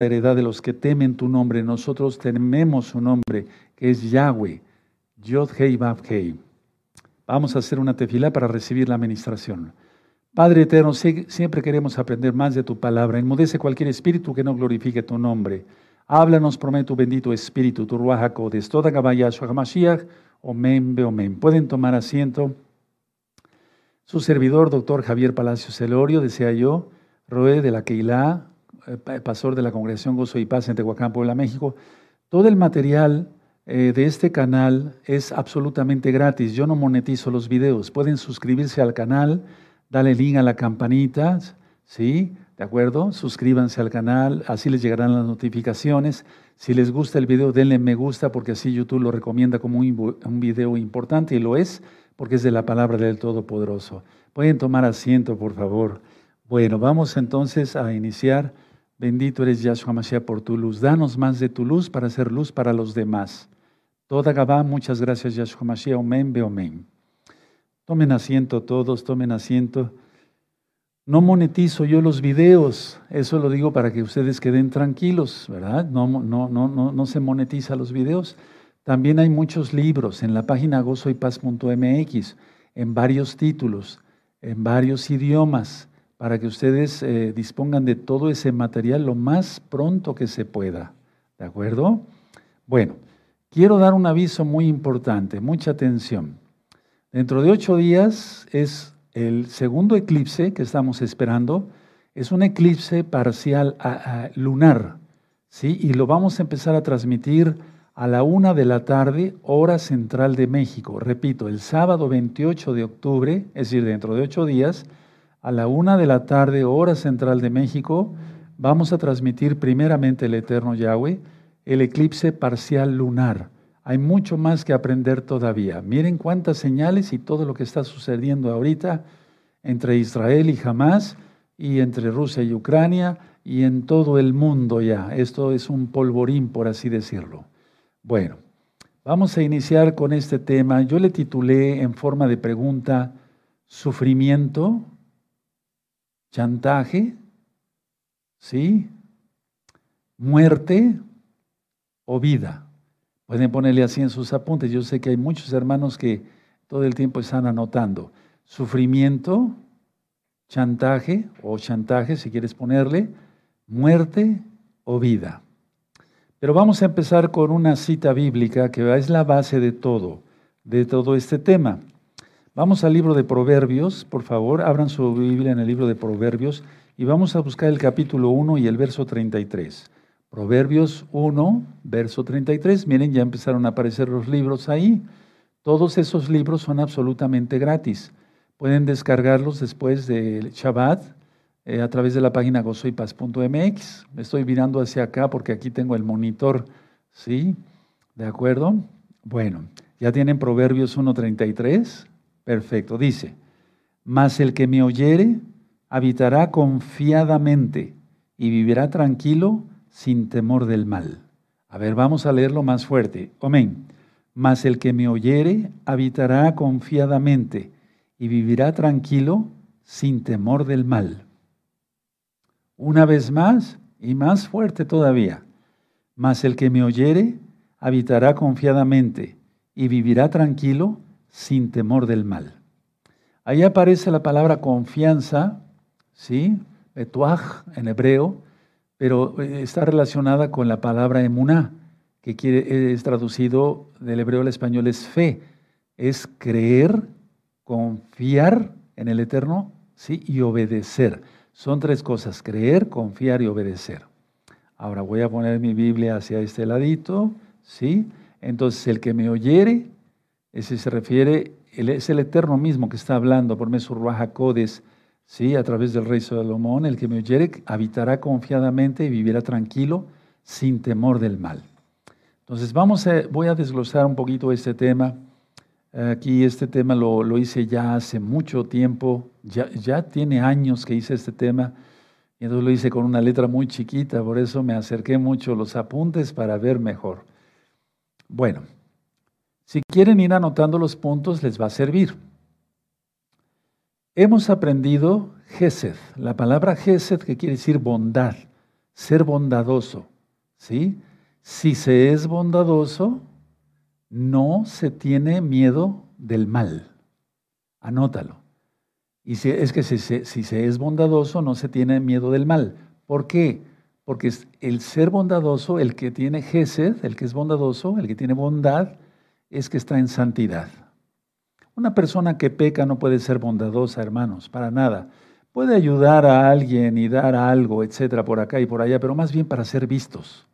heredad de los que temen tu nombre. Nosotros tememos su nombre, que es Yahweh, Yod Hei Vav Hei. Vamos a hacer una tefila para recibir la administración. Padre eterno, siempre queremos aprender más de tu palabra. Enmudece cualquier espíritu que no glorifique tu nombre. Háblanos, promete tu bendito espíritu, tu Ruach HaKodes, toda Gabayashua HaMashiach, Omen Beomen. Pueden tomar asiento. Su servidor, doctor Javier Palacio Celorio, desea yo, Roe de la Keilah, pastor de la Congregación Gozo y Paz en Tehuacán, Puebla, México. Todo el material eh, de este canal es absolutamente gratis. Yo no monetizo los videos. Pueden suscribirse al canal, darle link a la campanita, ¿sí? ¿De acuerdo? Suscríbanse al canal, así les llegarán las notificaciones. Si les gusta el video, denle me gusta porque así YouTube lo recomienda como un video importante y lo es porque es de la palabra del Todopoderoso. Pueden tomar asiento, por favor. Bueno, vamos entonces a iniciar. Bendito eres Yahshua Mashiach por tu luz. Danos más de tu luz para hacer luz para los demás. Toda Gabá, muchas gracias, Yahshua Mashiach. Omen, be Tomen asiento todos, tomen asiento. No monetizo yo los videos, eso lo digo para que ustedes queden tranquilos, ¿verdad? No, no, no, no, no se monetiza los videos. También hay muchos libros en la página gozoypaz.mx, en varios títulos, en varios idiomas, para que ustedes eh, dispongan de todo ese material lo más pronto que se pueda. ¿De acuerdo? Bueno. Quiero dar un aviso muy importante, mucha atención. Dentro de ocho días es el segundo eclipse que estamos esperando. Es un eclipse parcial lunar, ¿sí? Y lo vamos a empezar a transmitir a la una de la tarde, hora central de México. Repito, el sábado 28 de octubre, es decir, dentro de ocho días, a la una de la tarde, hora central de México, vamos a transmitir primeramente el Eterno Yahweh el eclipse parcial lunar. Hay mucho más que aprender todavía. Miren cuántas señales y todo lo que está sucediendo ahorita entre Israel y Hamas y entre Rusia y Ucrania y en todo el mundo ya. Esto es un polvorín, por así decirlo. Bueno, vamos a iniciar con este tema. Yo le titulé en forma de pregunta, sufrimiento, chantaje, ¿sí? Muerte, o vida. Pueden ponerle así en sus apuntes. Yo sé que hay muchos hermanos que todo el tiempo están anotando. Sufrimiento, chantaje o chantaje, si quieres ponerle, muerte o vida. Pero vamos a empezar con una cita bíblica que es la base de todo, de todo este tema. Vamos al libro de Proverbios, por favor, abran su Biblia en el libro de Proverbios y vamos a buscar el capítulo 1 y el verso 33. Proverbios 1, verso 33. Miren, ya empezaron a aparecer los libros ahí. Todos esos libros son absolutamente gratis. Pueden descargarlos después del Shabbat eh, a través de la página gozoypaz.mx. Estoy mirando hacia acá porque aquí tengo el monitor. ¿Sí? ¿De acuerdo? Bueno, ¿ya tienen Proverbios 1.33? Perfecto. Dice, mas el que me oyere habitará confiadamente y vivirá tranquilo sin temor del mal. A ver, vamos a leerlo más fuerte. Amén. Mas el que me oyere habitará confiadamente y vivirá tranquilo sin temor del mal. Una vez más y más fuerte todavía. Mas el que me oyere habitará confiadamente y vivirá tranquilo sin temor del mal. Ahí aparece la palabra confianza, ¿sí? Betuaj en hebreo, pero eh, está relacionada con la palabra emuná, que quiere, es traducido del hebreo al español es fe, es creer, confiar en el Eterno ¿sí? y obedecer. Son tres cosas, creer, confiar y obedecer. Ahora voy a poner mi Biblia hacia este ladito, ¿sí? Entonces el que me oyere, ese se refiere, es el Eterno mismo que está hablando por Mesurruaja Codes, Sí, a través del rey Salomón, el que me oyere habitará confiadamente y vivirá tranquilo sin temor del mal. Entonces, vamos voy a desglosar un poquito este tema. Aquí este tema lo, lo hice ya hace mucho tiempo, ya, ya, tiene años que hice este tema, y entonces lo hice con una letra muy chiquita, por eso me acerqué mucho los apuntes para ver mejor. Bueno, si quieren ir anotando los puntos, les va a servir. Hemos aprendido Gesed, la palabra Gesed que quiere decir bondad, ser bondadoso, ¿sí? Si se es bondadoso, no se tiene miedo del mal. Anótalo. Y si, es que si, se es bondadoso, no se tiene miedo del mal. ¿Por qué? Porque el ser bondadoso, el que tiene Gesed, el que es bondadoso, el que tiene bondad, es que está en santidad. Una persona que peca no puede ser bondadosa, hermanos, para nada. Puede ayudar a alguien y dar algo, etcétera, por acá y por allá, pero más bien para ser vistos,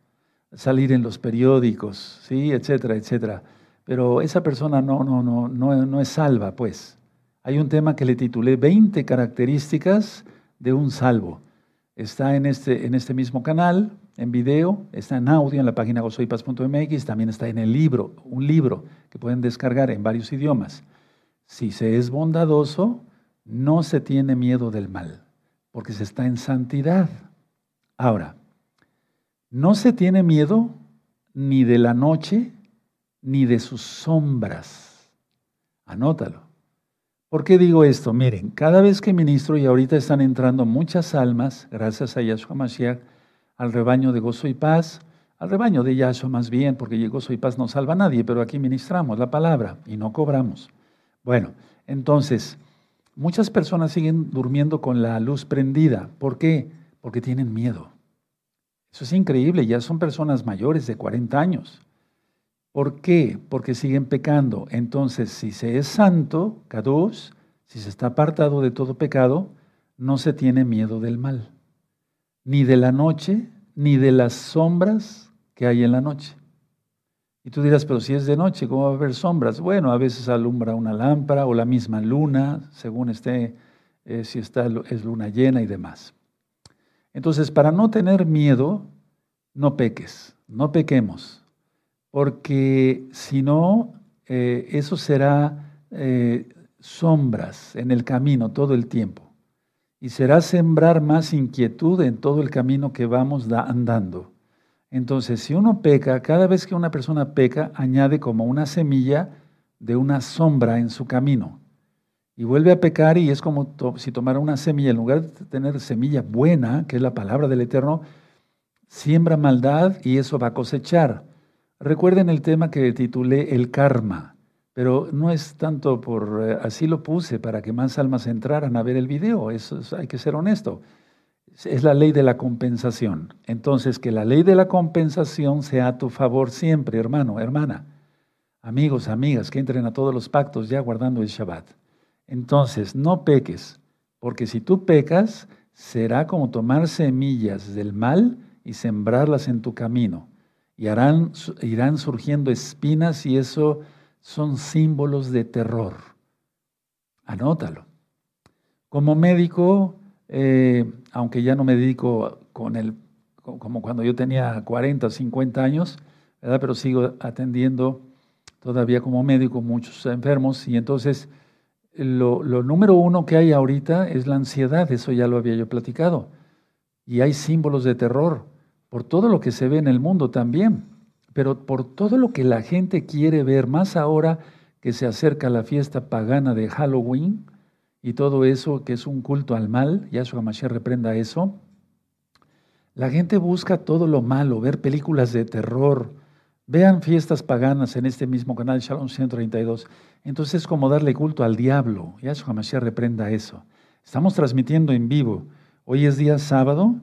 salir en los periódicos, sí, etcétera, etcétera. Pero esa persona no, no, no, no, no es salva, pues. Hay un tema que le titulé 20 características de un salvo. Está en este, en este mismo canal, en video, está en audio en la página gozoypaz.mx, también está en el libro, un libro que pueden descargar en varios idiomas. Si se es bondadoso, no se tiene miedo del mal, porque se está en santidad. Ahora, no se tiene miedo ni de la noche ni de sus sombras. Anótalo. ¿Por qué digo esto? Miren, cada vez que ministro, y ahorita están entrando muchas almas, gracias a Yahshua Mashiach, al rebaño de gozo y paz, al rebaño de Yahshua más bien, porque gozo y paz no salva a nadie, pero aquí ministramos la palabra y no cobramos. Bueno, entonces, muchas personas siguen durmiendo con la luz prendida. ¿Por qué? Porque tienen miedo. Eso es increíble, ya son personas mayores de 40 años. ¿Por qué? Porque siguen pecando. Entonces, si se es santo, Kadosh, si se está apartado de todo pecado, no se tiene miedo del mal, ni de la noche, ni de las sombras que hay en la noche. Y tú dirás, pero si es de noche, ¿cómo va a haber sombras? Bueno, a veces alumbra una lámpara o la misma luna, según esté, eh, si está, es luna llena y demás. Entonces, para no tener miedo, no peques, no pequemos porque si no, eh, eso será eh, sombras en el camino todo el tiempo y será sembrar más inquietud en todo el camino que vamos andando. Entonces, si uno peca, cada vez que una persona peca, añade como una semilla de una sombra en su camino. Y vuelve a pecar y es como si tomara una semilla, en lugar de tener semilla buena, que es la palabra del Eterno, siembra maldad y eso va a cosechar. Recuerden el tema que titulé El karma, pero no es tanto por, eh, así lo puse para que más almas entraran a ver el video, eso hay que ser honesto. Es la ley de la compensación. Entonces, que la ley de la compensación sea a tu favor siempre, hermano, hermana. Amigos, amigas, que entren a todos los pactos ya guardando el Shabbat. Entonces, no peques, porque si tú pecas, será como tomar semillas del mal y sembrarlas en tu camino y harán, irán surgiendo espinas y eso son símbolos de terror. Anótalo. Como médico, eh, aunque ya no me dedico con el, como cuando yo tenía 40 o 50 años, pero sigo atendiendo todavía como médico muchos enfermos y entonces lo, lo número uno que hay ahorita es la ansiedad, eso ya lo había yo platicado. Y hay símbolos de terror por todo lo que se ve en el mundo también, pero por todo lo que la gente quiere ver, más ahora que se acerca la fiesta pagana de Halloween y todo eso que es un culto al mal, Yahshua Mashiach reprenda eso. La gente busca todo lo malo, ver películas de terror, vean fiestas paganas en este mismo canal Shalom 132. Entonces es como darle culto al diablo. Yahshua Mashiach reprenda eso. Estamos transmitiendo en vivo. Hoy es día sábado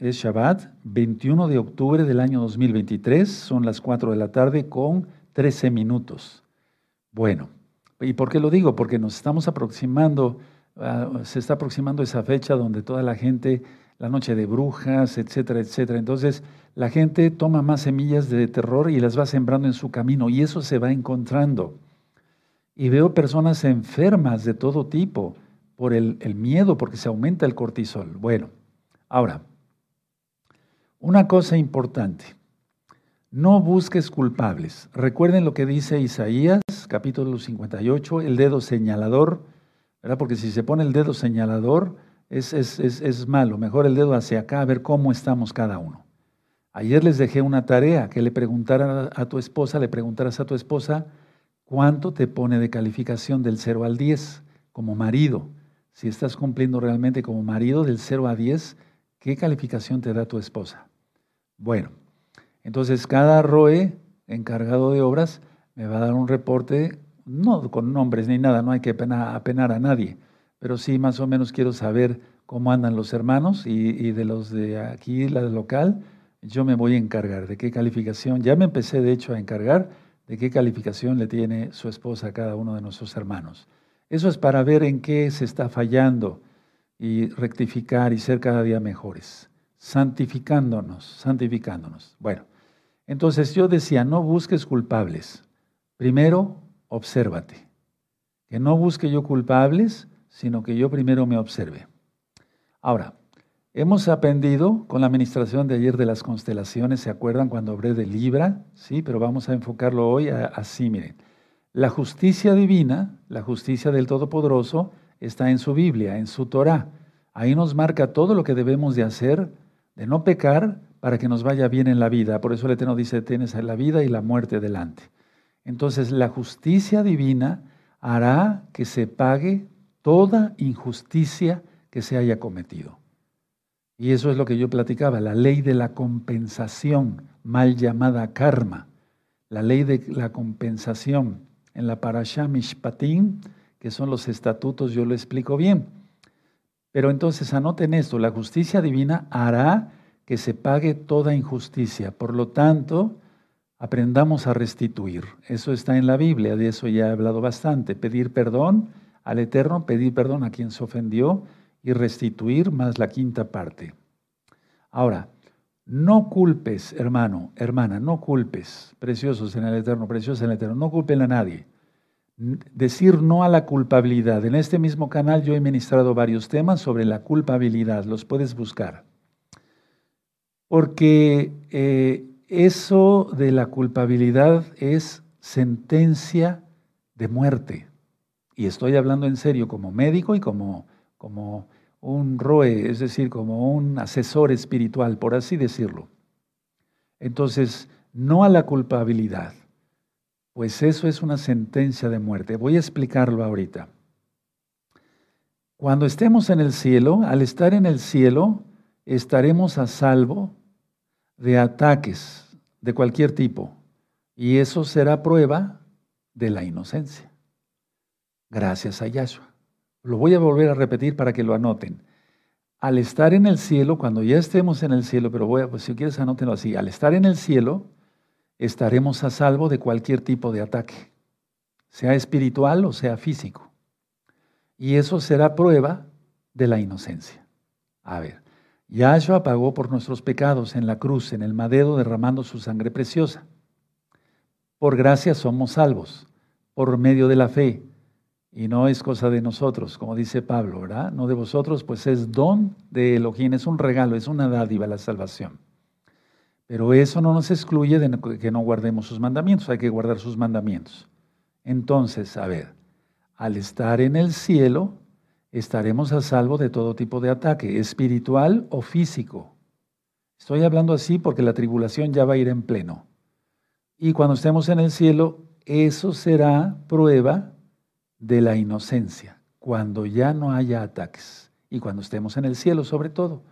es Shabbat, 21 de octubre del año 2023, son las 4 de la tarde con 13 minutos. Bueno, ¿y por qué lo digo? Porque nos estamos aproximando, ah, se está aproximando esa fecha donde toda la gente, la noche de brujas, etcétera, etcétera. Entonces, la gente toma más semillas de terror y las va sembrando en su camino y eso se va encontrando. Y veo personas enfermas de todo tipo por el, el miedo, porque se aumenta el cortisol. Bueno, ahora, una cosa importante, no busques culpables. Recuerden lo que dice Isaías, capítulo 58, el dedo señalador, ¿verdad? porque si se pone el dedo señalador es, es, es, malo, mejor el dedo hacia acá a ver cómo estamos cada uno. Ayer les dejé una tarea, que le preguntaran a tu esposa, le preguntaras a tu esposa, ¿cuánto te pone de calificación del 0 al 10 como marido? Si estás cumpliendo realmente como marido del 0 a 10, ¿Qué calificación te da tu esposa? Bueno, entonces cada ROE encargado de obras me va a dar un reporte, no con nombres ni nada, no hay que apenar, a nadie, pero sí más o menos quiero saber cómo andan los hermanos y, de los de aquí, la local, yo me voy a encargar. De qué calificación, ya me empecé de hecho a encargar de qué calificación le tiene su esposa a cada uno de nuestros hermanos. Eso es para ver en qué se está fallando y rectificar y ser cada día mejores, santificándonos, santificándonos. Bueno, entonces yo decía, no busques culpables. Primero, obsérvate. Que no busque yo culpables, sino que yo primero me observe. Ahora, hemos aprendido con la administración de ayer de las constelaciones, ¿se acuerdan cuando hablé de Libra? Sí, pero vamos a enfocarlo hoy así, miren. La justicia divina, la justicia del Todopoderoso, está en su Biblia, en su Torah. Ahí nos marca todo lo que debemos de hacer, de no pecar, para que nos vaya bien en la vida. Por eso el Eterno dice, tienes la vida y la muerte delante. Entonces, la justicia divina hará que se pague toda injusticia que se haya cometido. Y eso es lo que yo platicaba, la ley de la compensación, mal llamada karma, la ley de la compensación en la Parashah Mishpatim, que son los estatutos, yo lo explico bien. Pero entonces anoten esto, la justicia divina hará que se pague toda injusticia. Por lo tanto, aprendamos a restituir. Eso está en la Biblia, de eso ya he hablado bastante. Pedir perdón al Eterno, pedir perdón a quien se ofendió y restituir más la quinta parte. Ahora, no culpes, hermano, hermana, no culpes, preciosos en el Eterno, preciosos en el Eterno, no culpen a nadie. Decir no a la culpabilidad. En este mismo canal yo he ministrado varios temas sobre la culpabilidad, los puedes buscar. Porque eh, eso de la culpabilidad es sentencia de muerte. Y estoy hablando en serio como médico y como, como un roe, es decir, como un asesor espiritual, por así decirlo. Entonces, no a la culpabilidad, pues eso es una sentencia de muerte. Voy a explicarlo ahorita. Cuando estemos en el cielo, al estar en el cielo, estaremos a salvo de ataques de cualquier tipo. Y eso será prueba de la inocencia. Gracias a Yahshua. Lo voy a volver a repetir para que lo anoten. Al estar en el cielo, cuando ya estemos en el cielo, pero voy a, pues si quieres anótenlo así, al estar en el cielo, estaremos a salvo de cualquier tipo de ataque, sea espiritual o sea físico. Y eso será prueba de la inocencia. A ver, Yahshua pagó por nuestros pecados en la cruz, en el madero, derramando su sangre preciosa. Por gracia somos salvos, por medio de la fe. Y no es cosa de nosotros, como dice Pablo, ¿verdad? No de vosotros, pues es don de Elohim, es un regalo, es una dádiva la salvación. Pero eso no nos excluye de que no guardemos sus mandamientos, hay que guardar sus mandamientos. Entonces, a ver, al estar en el cielo, estaremos a salvo de todo tipo de ataque, espiritual o físico. Estoy hablando así porque la tribulación ya va a ir en pleno. Y cuando estemos en el cielo, eso será prueba de la inocencia, cuando ya no haya ataques y cuando estemos en el cielo sobre todo.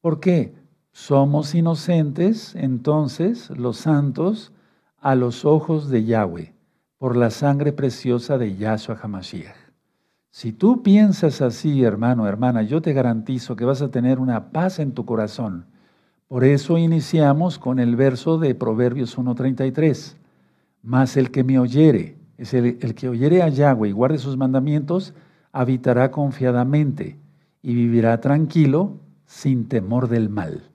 ¿Por qué? Somos inocentes, entonces, los santos, a los ojos de Yahweh, por la sangre preciosa de Yahshua HaMashiach. Si tú piensas así, hermano, hermana, yo te garantizo que vas a tener una paz en tu corazón. Por eso iniciamos con el verso de Proverbios 1.33. Mas el que me oyere, es el, que oyere a Yahweh y guarde sus mandamientos, habitará confiadamente y vivirá tranquilo sin temor del mal.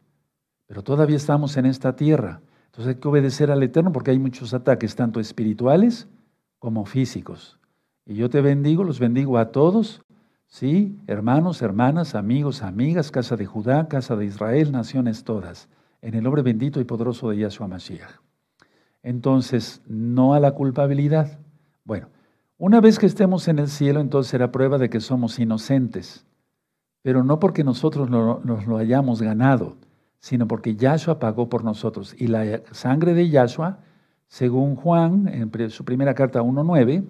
Pero todavía estamos en esta tierra. Entonces hay que obedecer al Eterno porque hay muchos ataques, tanto espirituales como físicos. Y yo te bendigo, los bendigo a todos, ¿sí? Hermanos, hermanas, amigos, amigas, casa de Judá, casa de Israel, naciones todas, en el nombre bendito y poderoso de Yahshua Mashiach. Entonces, no a la culpabilidad. Bueno, una vez que estemos en el cielo, entonces será prueba de que somos inocentes, pero no porque nosotros nos lo hayamos ganado, sino porque Yahshua pagó por nosotros. Y la sangre de Yahshua, según Juan, en su primera carta 1.9,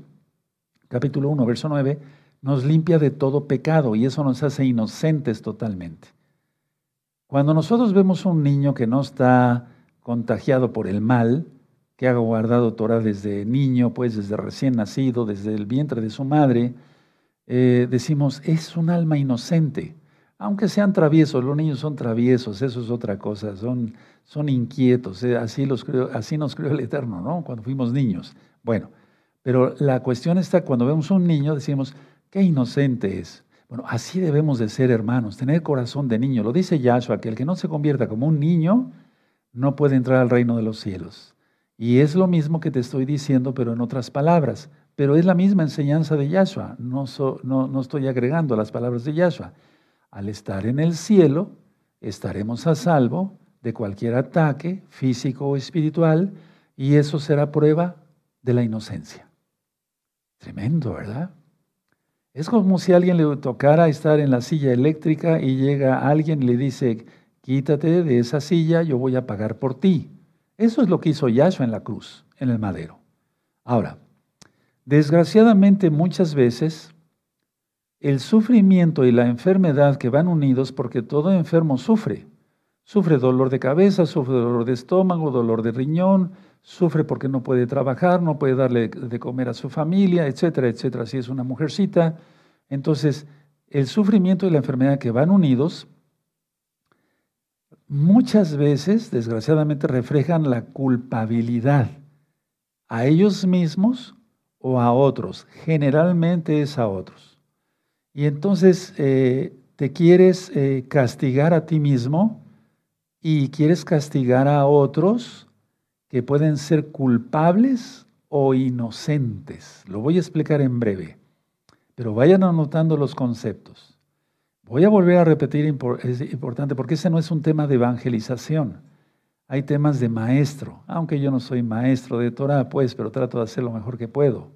capítulo 1, verso 9, nos limpia de todo pecado y eso nos hace inocentes totalmente. Cuando nosotros vemos un niño que no está contagiado por el mal, que ha guardado Torah desde niño, pues desde recién nacido, desde el vientre de su madre, eh, decimos, es un alma inocente. Aunque sean traviesos, los niños son traviesos, eso es otra cosa, son, son inquietos, eh, así, los así nos creó el Eterno, ¿no? Cuando fuimos niños. Bueno, pero la cuestión está, cuando vemos un niño, decimos, qué inocente es. Bueno, así debemos de ser hermanos, tener corazón de niño. Lo dice Yahshua, que el que no se convierta como un niño no puede entrar al reino de los cielos. Y es lo mismo que te estoy diciendo, pero en otras palabras. Pero es la misma enseñanza de Yahshua. No, no, no estoy agregando las palabras de Yahshua. Al estar en el cielo, estaremos a salvo de cualquier ataque físico o espiritual, y eso será prueba de la inocencia. Tremendo, ¿verdad? Es como si a alguien le tocara estar en la silla eléctrica y llega alguien y le dice, quítate de esa silla, yo voy a pagar por ti. Eso es lo que hizo Yahshua en la cruz, en el madero. Ahora, desgraciadamente muchas veces el sufrimiento y la enfermedad que van unidos, porque todo enfermo sufre. Sufre dolor de cabeza, sufre dolor de estómago, dolor de riñón, sufre porque no puede trabajar, no puede darle de comer a su familia, etcétera, etcétera, si es una mujercita. Entonces, el sufrimiento y la enfermedad que van unidos muchas veces, desgraciadamente, reflejan la culpabilidad a ellos mismos o a otros. Generalmente es a otros. Y entonces eh, te quieres eh, castigar a ti mismo y quieres castigar a otros que pueden ser culpables o inocentes. Lo voy a explicar en breve, pero vayan anotando los conceptos. Voy a volver a repetir, es importante, porque ese no es un tema de evangelización. Hay temas de maestro, aunque yo no soy maestro de Torah, pues, pero trato de hacer lo mejor que puedo.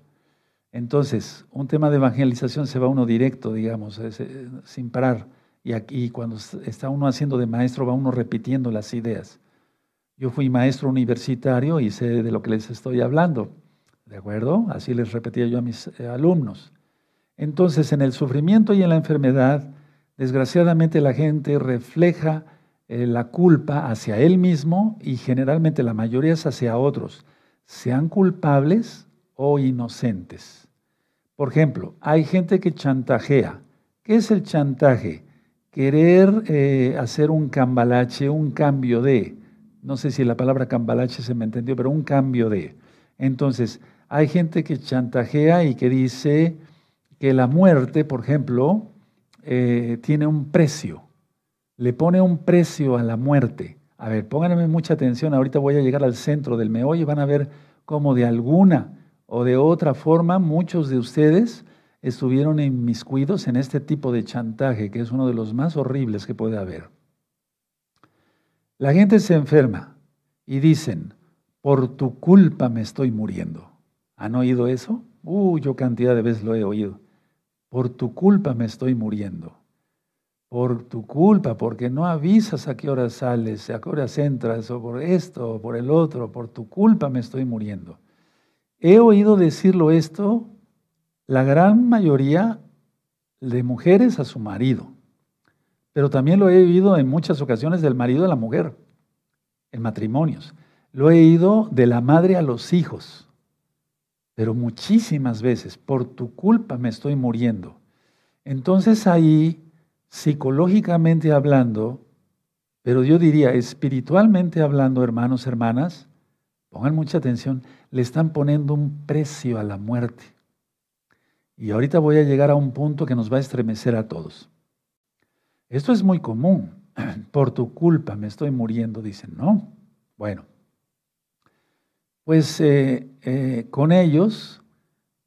Entonces, un tema de evangelización se va uno directo, digamos, eh, sin parar. Y aquí, cuando está uno haciendo de maestro, va uno repitiendo las ideas. Yo fui maestro universitario y sé de lo que les estoy hablando. ¿De acuerdo? Así les repetía yo a mis eh, alumnos. Entonces, en el sufrimiento y en la enfermedad, Desgraciadamente la gente refleja eh, la culpa hacia él mismo y generalmente la mayoría es hacia otros, sean culpables o inocentes. Por ejemplo, hay gente que chantajea. ¿Qué es el chantaje? Querer eh, hacer un cambalache, un cambio de, no sé si la palabra cambalache se me entendió, pero un cambio de. Entonces, hay gente que chantajea y que dice que la muerte, por ejemplo, eh, tiene un precio, le pone un precio a la muerte. A ver, pónganme mucha atención, ahorita voy a llegar al centro del meollo y van a ver cómo de alguna o de otra forma muchos de ustedes estuvieron inmiscuidos en este tipo de chantaje, que es uno de los más horribles que puede haber. La gente se enferma y dicen, por tu culpa me estoy muriendo. ¿Han oído eso? Uh, yo cantidad de veces lo he oído. Por tu culpa me estoy muriendo. Por tu culpa, porque no avisas a qué hora sales, a qué horas entras, o por esto, o por el otro. Por tu culpa me estoy muriendo. He oído decirlo esto la gran mayoría de mujeres a su marido, pero también lo he oído en muchas ocasiones del marido a la mujer, en matrimonios. Lo he oído de la madre a los hijos pero muchísimas veces, por tu culpa me estoy muriendo. Entonces ahí, psicológicamente hablando, pero yo diría espiritualmente hablando, hermanos, hermanas, pongan mucha atención, le están poniendo un precio a la muerte. Y ahorita voy a llegar a un punto que nos va a estremecer a todos. Esto es muy común. Por tu culpa me estoy muriendo, dicen, ¿no? Bueno, pues eh, eh, con ellos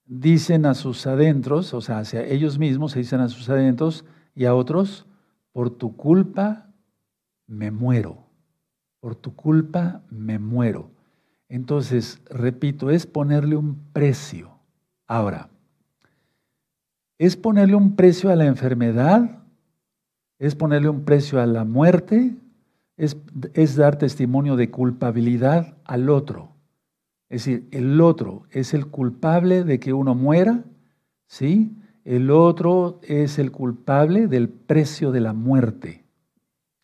dicen a sus adentros, o sea, hacia ellos mismos se dicen a sus adentros y a otros, por tu culpa me muero, por tu culpa me muero. Entonces, repito, es ponerle un precio. Ahora, es ponerle un precio a la enfermedad, es ponerle un precio a la muerte, es, es dar testimonio de culpabilidad al otro. Es decir, el otro es el culpable de que uno muera, ¿sí? El otro es el culpable del precio de la muerte.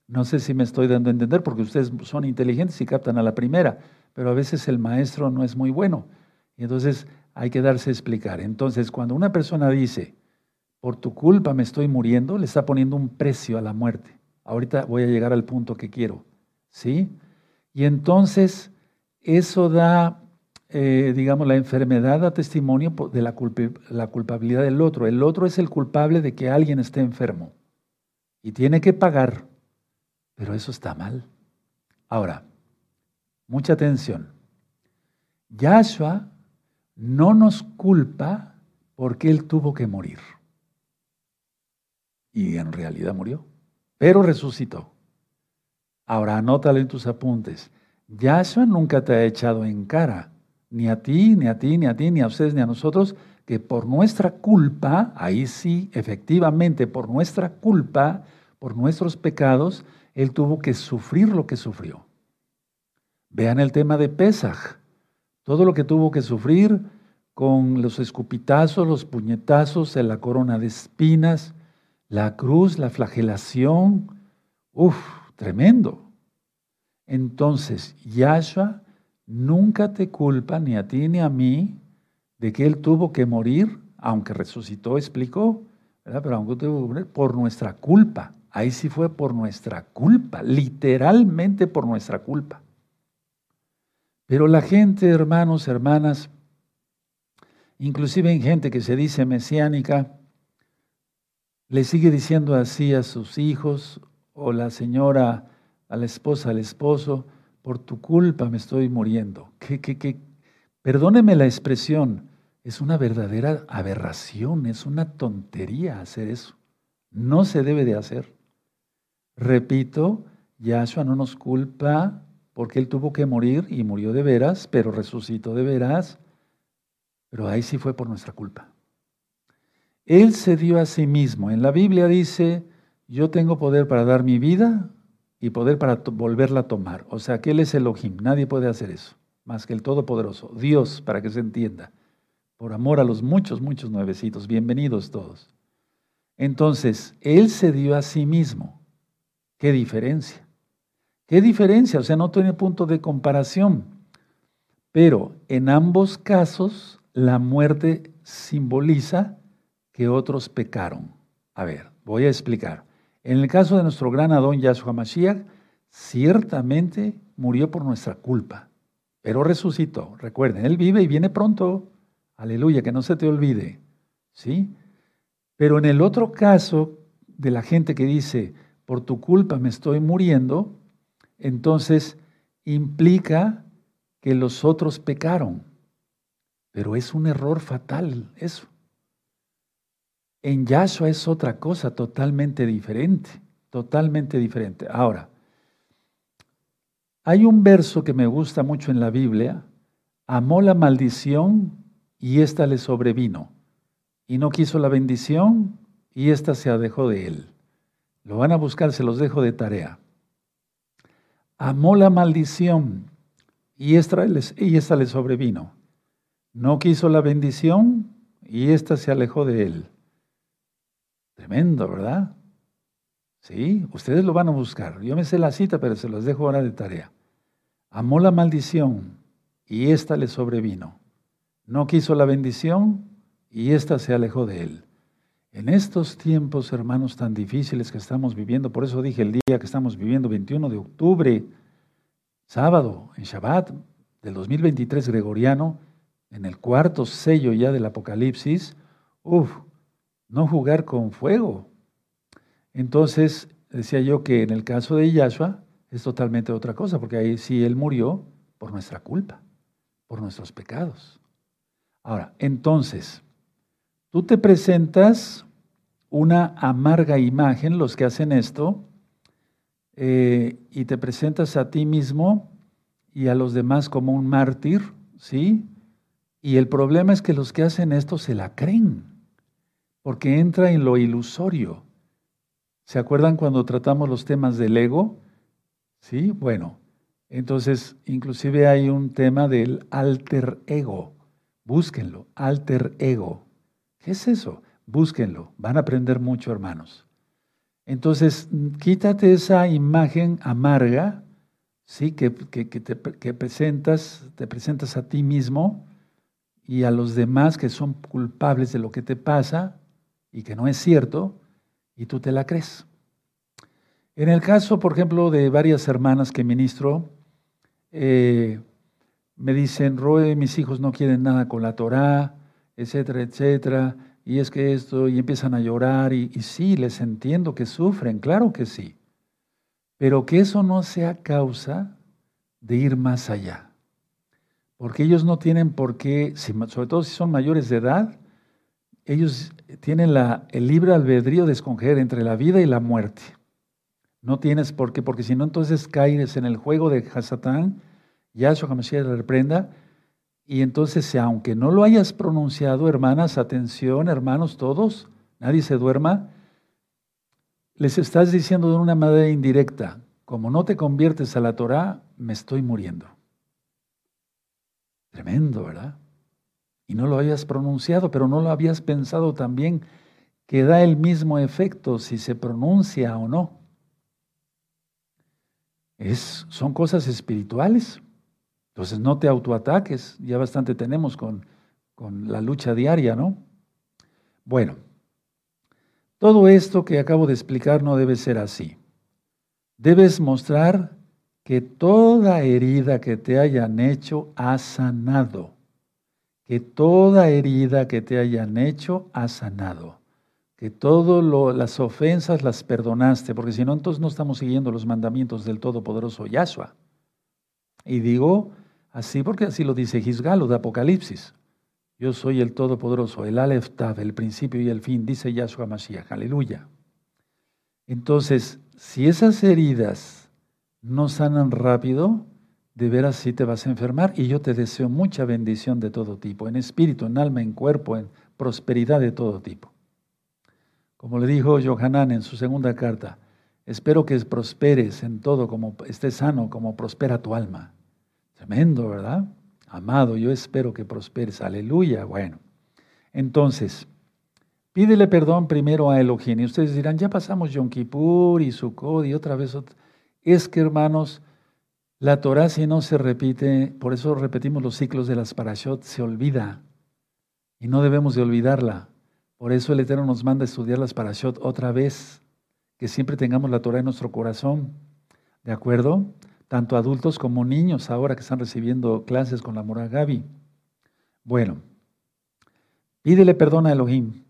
No sé si me estoy dando a entender porque ustedes son inteligentes y captan a la primera, pero a veces el maestro no es muy bueno. Y entonces hay que darse a explicar. Entonces, cuando una persona dice, por tu culpa me estoy muriendo, le está poniendo un precio a la muerte. Ahorita voy a llegar al punto que quiero. ¿Sí? Y entonces eso da, eh, digamos, la enfermedad a testimonio de la, la culpabilidad del otro. El otro es el culpable de que alguien esté enfermo y tiene que pagar, pero eso está mal. Ahora, mucha atención. Yahshua no nos culpa porque él tuvo que morir. Y en realidad murió, pero resucitó. Ahora anótalo en tus apuntes. Yahshua nunca te ha echado en cara, ni a ti, ni a ti, ni a ti, ni a ustedes, ni a nosotros, que por nuestra culpa, ahí sí, efectivamente, por nuestra culpa, por nuestros pecados, Él tuvo que sufrir lo que sufrió. Vean el tema de Pesaj, todo lo que tuvo que sufrir con los escupitazos, los puñetazos, la corona de espinas, la cruz, la flagelación, uff, tremendo. Entonces, Yahshua nunca te culpa ni a ti ni a mí de que Él tuvo que morir, aunque resucitó, explicó, pero aunque tuvo que morir por nuestra culpa. Ahí sí fue por nuestra culpa, literalmente por nuestra culpa. Pero la gente, hermanos, hermanas, inclusive en gente que se dice mesiánica, le sigue diciendo así a sus hijos o la señora a la esposa, al esposo, por tu culpa me estoy muriendo. ¿Qué, qué, qué? Perdóneme la expresión, es una verdadera aberración, es una tontería hacer eso. No se debe de hacer. Repito, Yahshua no nos culpa porque él tuvo que morir y murió de veras, pero resucitó de veras, pero ahí sí fue por nuestra culpa. Él se dio a sí mismo. En la Biblia dice, yo tengo poder para dar mi vida y poder para volverla a tomar. O sea, que Él es Elohim, nadie puede hacer eso, más que el Todopoderoso, Dios, para que se entienda. Por amor a los muchos, muchos nuevecitos, bienvenidos todos. Entonces, Él se dio a sí mismo. ¿Qué diferencia? ¿Qué diferencia? O sea, no tiene punto de comparación. Pero en ambos casos, la muerte simboliza que otros pecaron. A ver, voy a explicar. En el caso de nuestro gran Adón Yahshua Mashiach, ciertamente murió por nuestra culpa, pero resucitó. Recuerden, Él vive y viene pronto. Aleluya, que no se te olvide. ¿Sí? Pero en el otro caso de la gente que dice, por tu culpa me estoy muriendo, entonces implica que los otros pecaron. Pero es un error fatal eso. En Yahshua es otra cosa totalmente diferente, totalmente diferente. Ahora, hay un verso que me gusta mucho en la Biblia, amó la maldición y ésta le sobrevino, y no quiso la bendición y ésta se dejó de él. Lo van a buscar, se los dejo de tarea. Amó la maldición y esta, y esta le sobrevino. No quiso la bendición y ésta se alejó de él. Tremendo, ¿verdad? Sí, ustedes lo van a buscar. Yo me sé la cita, pero se los dejo ahora de tarea. Amó la maldición y ésta le sobrevino. No quiso la bendición y ésta se alejó de él. En estos tiempos, hermanos, tan difíciles que estamos viviendo, por eso dije el día que estamos viviendo, 21 de octubre, sábado, en Shabbat del 2023 gregoriano, en el cuarto sello ya del Apocalipsis, uff, no jugar con fuego. Entonces, decía yo que en el caso de Yahshua es totalmente otra cosa, porque ahí sí Él murió por nuestra culpa, por nuestros pecados. Ahora, entonces, tú te presentas una amarga imagen, los que hacen esto, eh, y te presentas a ti mismo y a los demás como un mártir, ¿sí? Y el problema es que los que hacen esto se la creen porque entra en lo ilusorio. ¿Se acuerdan cuando tratamos los temas del ego? Sí, bueno, entonces inclusive hay un tema del alter ego. Búsquenlo, alter ego. ¿Qué es eso? Búsquenlo, van a aprender mucho, hermanos. Entonces, quítate esa imagen amarga, ¿sí? Que, te, presentas, te presentas a ti mismo y a los demás que son culpables de lo que te pasa y que no es cierto, y tú te la crees. En el caso, por ejemplo, de varias hermanas que ministro, eh, me dicen, Roe, mis hijos no quieren nada con la Torah, etcétera, etcétera, y es que esto, y empiezan a llorar, y, sí, les entiendo que sufren, claro que sí, pero que eso no sea causa de ir más allá. Porque ellos no tienen por qué, sobre todo si son mayores de edad, ellos tienen la, el libre albedrío de escoger entre la vida y la muerte. No tienes por qué, porque si no, entonces caes en el juego de Hasatán, Yahshua HaMashiach le reprenda, y entonces, aunque no lo hayas pronunciado, hermanas, atención, hermanos, todos, nadie se duerma, les estás diciendo de una manera indirecta, como no te conviertes a la Torah, me estoy muriendo. Tremendo, ¿verdad? Y no lo habías pronunciado, pero no lo habías pensado también que da el mismo efecto si se pronuncia o no. Es, son cosas espirituales. Entonces no te autoataques, ya bastante tenemos con, con la lucha diaria, ¿no? Bueno, todo esto que acabo de explicar no debe ser así. Debes mostrar que toda herida que te hayan hecho ha sanado. Que toda herida que te hayan hecho ha sanado. Que todas las ofensas las perdonaste, porque si no, entonces no estamos siguiendo los mandamientos del Todopoderoso Yahshua. Y digo así porque así lo dice Gisgalo de Apocalipsis. Yo soy el Todopoderoso, el Aleph Tav, el principio y el fin, dice Yahshua Mashiach. Aleluya. Entonces, si esas heridas no sanan rápido, de veras sí te vas a enfermar y yo te deseo mucha bendición de todo tipo, en espíritu, en alma, en cuerpo, en prosperidad de todo tipo. Como le dijo Johanan en su segunda carta, espero que prosperes en todo, como estés sano, como prospera tu alma. Tremendo, ¿verdad? Amado, yo espero que prosperes. Aleluya. Bueno, entonces, pídele perdón primero a Elohim. Y ustedes dirán, ya pasamos Yom Kippur y Sukkot y otra vez es que, hermanos, la Torah si no se repite, por eso repetimos los ciclos de las parashot, se olvida. Y no debemos de olvidarla. Por eso el Eterno nos manda a estudiar las parashot otra vez, que siempre tengamos la Torah en nuestro corazón. ¿De acuerdo? Tanto adultos como niños ahora que están recibiendo clases con la Mora Gaby. Bueno, pídele perdón a Elohim,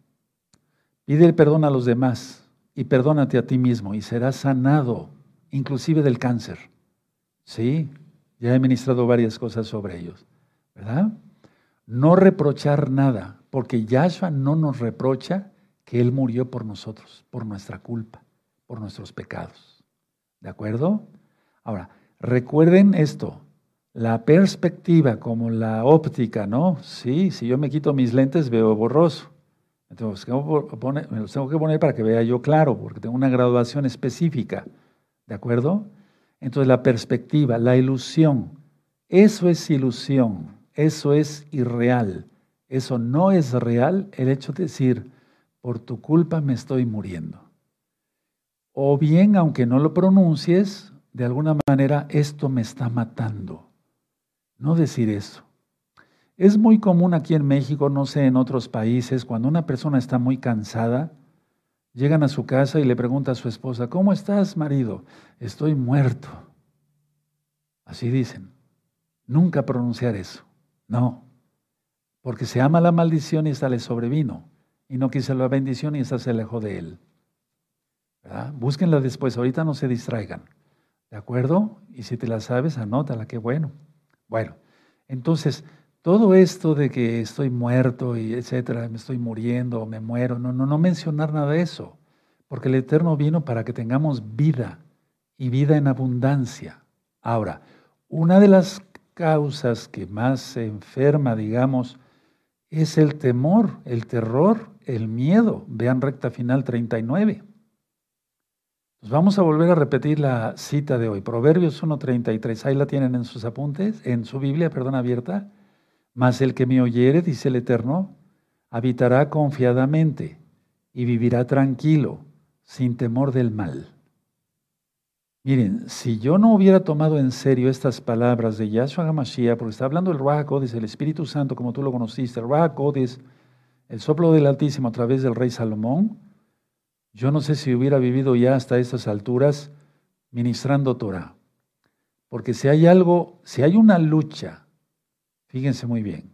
pídele perdón a los demás y perdónate a ti mismo y serás sanado inclusive del cáncer. Sí, ya he ministrado varias cosas sobre ellos, ¿verdad? No reprochar nada, porque Yahshua no nos reprocha que Él murió por nosotros, por nuestra culpa, por nuestros pecados. ¿De acuerdo? Ahora, recuerden esto, la perspectiva como la óptica, ¿no? Sí, si yo me quito mis lentes veo borroso. Entonces, me los tengo que poner para que vea yo claro, porque tengo una graduación específica. ¿De acuerdo? Entonces la perspectiva, la ilusión, eso es ilusión, eso es irreal, eso no es real, el hecho de decir, por tu culpa me estoy muriendo. O bien, aunque no lo pronuncies, de alguna manera esto me está matando. No decir eso. Es muy común aquí en México, no sé, en otros países, cuando una persona está muy cansada, Llegan a su casa y le pregunta a su esposa, ¿cómo estás, marido? Estoy muerto. Así dicen. Nunca pronunciar eso. No. Porque se ama la maldición y esta le sobrevino. Y no quiso la bendición y esta se alejó de él. ¿Verdad? Búsquenla después. Ahorita no se distraigan. ¿De acuerdo? Y si te la sabes, anótala. Qué bueno. Bueno, entonces, todo esto de que estoy muerto y etcétera, me estoy muriendo, me muero, no, no, no mencionar nada de eso, porque el Eterno vino para que tengamos vida y vida en abundancia. Ahora, una de las causas que más se enferma, digamos, es el temor, el terror, el miedo. Vean recta final 39. Pues vamos a volver a repetir la cita de hoy, Proverbios 1.33. Ahí la tienen en sus apuntes, en su Biblia, perdón, abierta. Mas el que me oyere, dice el Eterno, habitará confiadamente y vivirá tranquilo, sin temor del mal. Miren, si yo no hubiera tomado en serio estas palabras de Yahshua HaMashiach, porque está hablando el Ruach el Espíritu Santo, como tú lo conociste, el Ruach el soplo del Altísimo a través del rey Salomón, yo no sé si hubiera vivido ya hasta estas alturas ministrando Torah. Porque si hay algo, si hay una lucha, fíjense muy bien,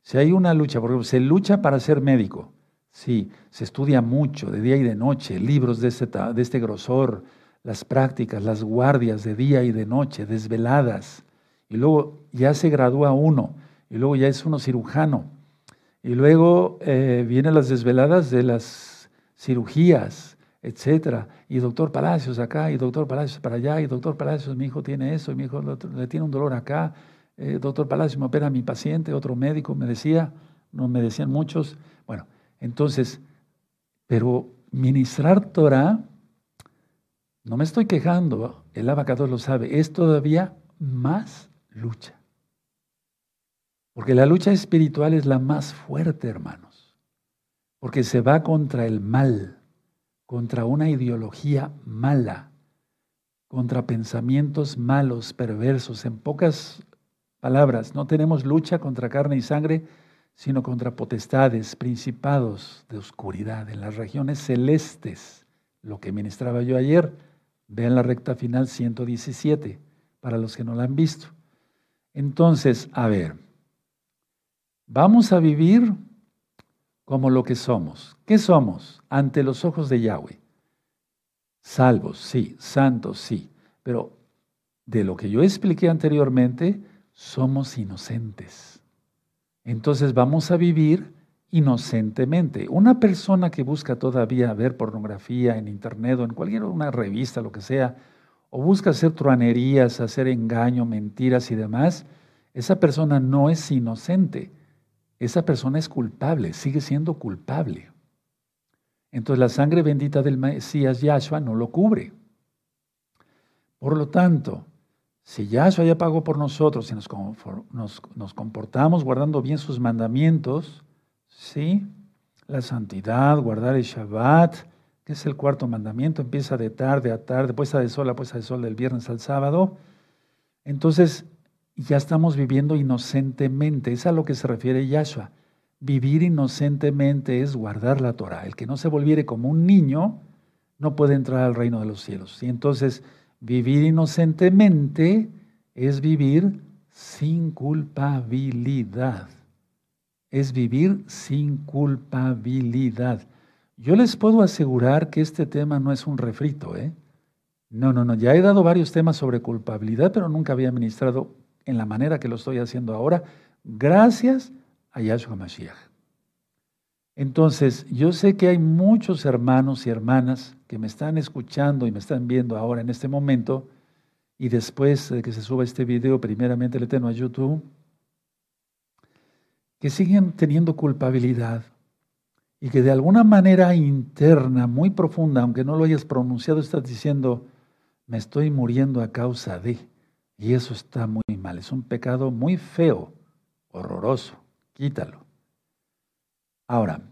si hay una lucha, porque se lucha para ser médico, sí, se estudia mucho de día y de noche, libros de este, de este grosor, las prácticas, las guardias de día y de noche, desveladas, y luego ya se gradúa uno, y luego ya es uno cirujano, y luego eh, vienen las desveladas de las cirugías, etcétera. Y doctor Palacios acá, y doctor Palacios para allá, y doctor Palacios, mi hijo tiene eso, y mi hijo le tiene un dolor acá. Eh, doctor Palacios me opera a mi paciente, otro médico me decía, no me decían muchos. Bueno, entonces, pero ministrar Torah, no me estoy quejando, el abacador lo sabe, es todavía más lucha. Porque la lucha espiritual es la más fuerte, hermanos. Porque se va contra el mal, contra una ideología mala, contra pensamientos malos, perversos. En pocas palabras, no tenemos lucha contra carne y sangre, sino contra potestades, principados de oscuridad en las regiones celestes. Lo que ministraba yo ayer, vean la recta final 117, para los que no la han visto. Entonces, a ver, Vamos a vivir como lo que somos. ¿Qué somos ante los ojos de Yahweh? Salvos, sí, santos, sí, pero de lo que yo expliqué anteriormente, somos inocentes. Entonces vamos a vivir inocentemente. Una persona que busca todavía ver pornografía en internet o en cualquier una revista, lo que sea, o busca hacer truanerías, hacer engaño, mentiras y demás, esa persona no es inocente esa persona es culpable, sigue siendo culpable. Entonces la sangre bendita del Mesías Yahshua no lo cubre. Por lo tanto, si Yahshua ya pagó por nosotros nos, nos, comportamos guardando bien sus mandamientos, ¿sí? La santidad, guardar el Shabbat, que es el cuarto mandamiento, empieza de tarde a tarde, puesta de sol a puesta de sol del viernes al sábado. Entonces, ya estamos viviendo inocentemente. Es a lo que se refiere Yahshua. Vivir inocentemente es guardar la Torah. El que no se volviere como un niño no puede entrar al reino de los cielos. Y entonces, vivir inocentemente es vivir sin culpabilidad. Es vivir sin culpabilidad. Yo les puedo asegurar que este tema no es un refrito, ¿eh? No, no, no. Ya he dado varios temas sobre culpabilidad, pero nunca había ministrado en la manera que lo estoy haciendo ahora, gracias a Yahshua Mashiach. Entonces, yo sé que hay muchos hermanos y hermanas que me están escuchando y me están viendo ahora en este momento, y después de que se suba este video, primeramente el Eterno a YouTube, que siguen teniendo culpabilidad y que de alguna manera interna, muy profunda, aunque no lo hayas pronunciado, estás diciendo, me estoy muriendo a causa de. Y eso está muy mal, es un pecado muy feo, horroroso, quítalo. Ahora,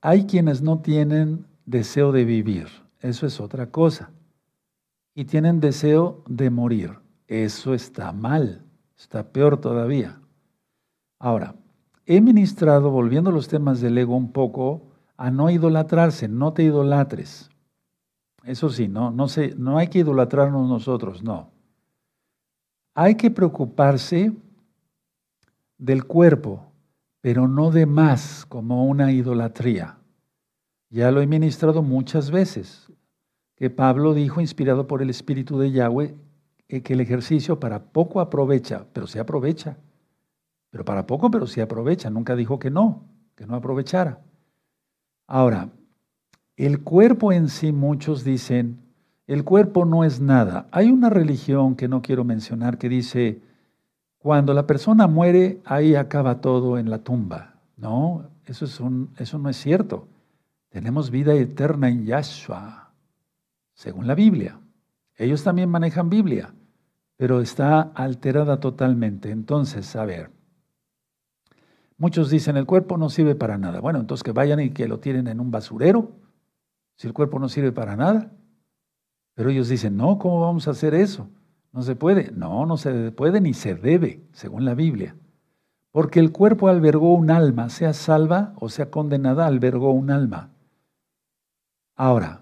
hay quienes no tienen deseo de vivir, eso es otra cosa. Y tienen deseo de morir, eso está mal, está peor todavía. Ahora, he ministrado, volviendo a los temas del ego un poco, a no idolatrarse, no te idolatres. Eso sí, no, no, no hay que idolatrarnos nosotros, no. Hay que preocuparse del cuerpo, pero no de más como una idolatría. Ya lo he ministrado muchas veces, que Pablo dijo, inspirado por el Espíritu de Yahweh, eh, que el ejercicio para poco aprovecha, pero se aprovecha. Pero para poco, pero se aprovecha. Nunca dijo que no, que no aprovechara. Ahora, el cuerpo en sí, muchos dicen, el cuerpo no es nada. Hay una religión que no quiero mencionar que dice, cuando la persona muere, ahí acaba todo en la tumba. No, eso, es un, eso no es cierto. Tenemos vida eterna en Yahshua, según la Biblia. Ellos también manejan Biblia, pero está alterada totalmente. Entonces, a ver, muchos dicen, el cuerpo no sirve para nada. Bueno, entonces que vayan y que lo tienen en un basurero si el cuerpo no sirve para nada. Pero ellos dicen, no, ¿cómo vamos a hacer eso? No se puede. No, no se puede ni se debe, según la Biblia. Porque el cuerpo albergó un alma, sea salva o sea condenada, albergó un alma. Ahora,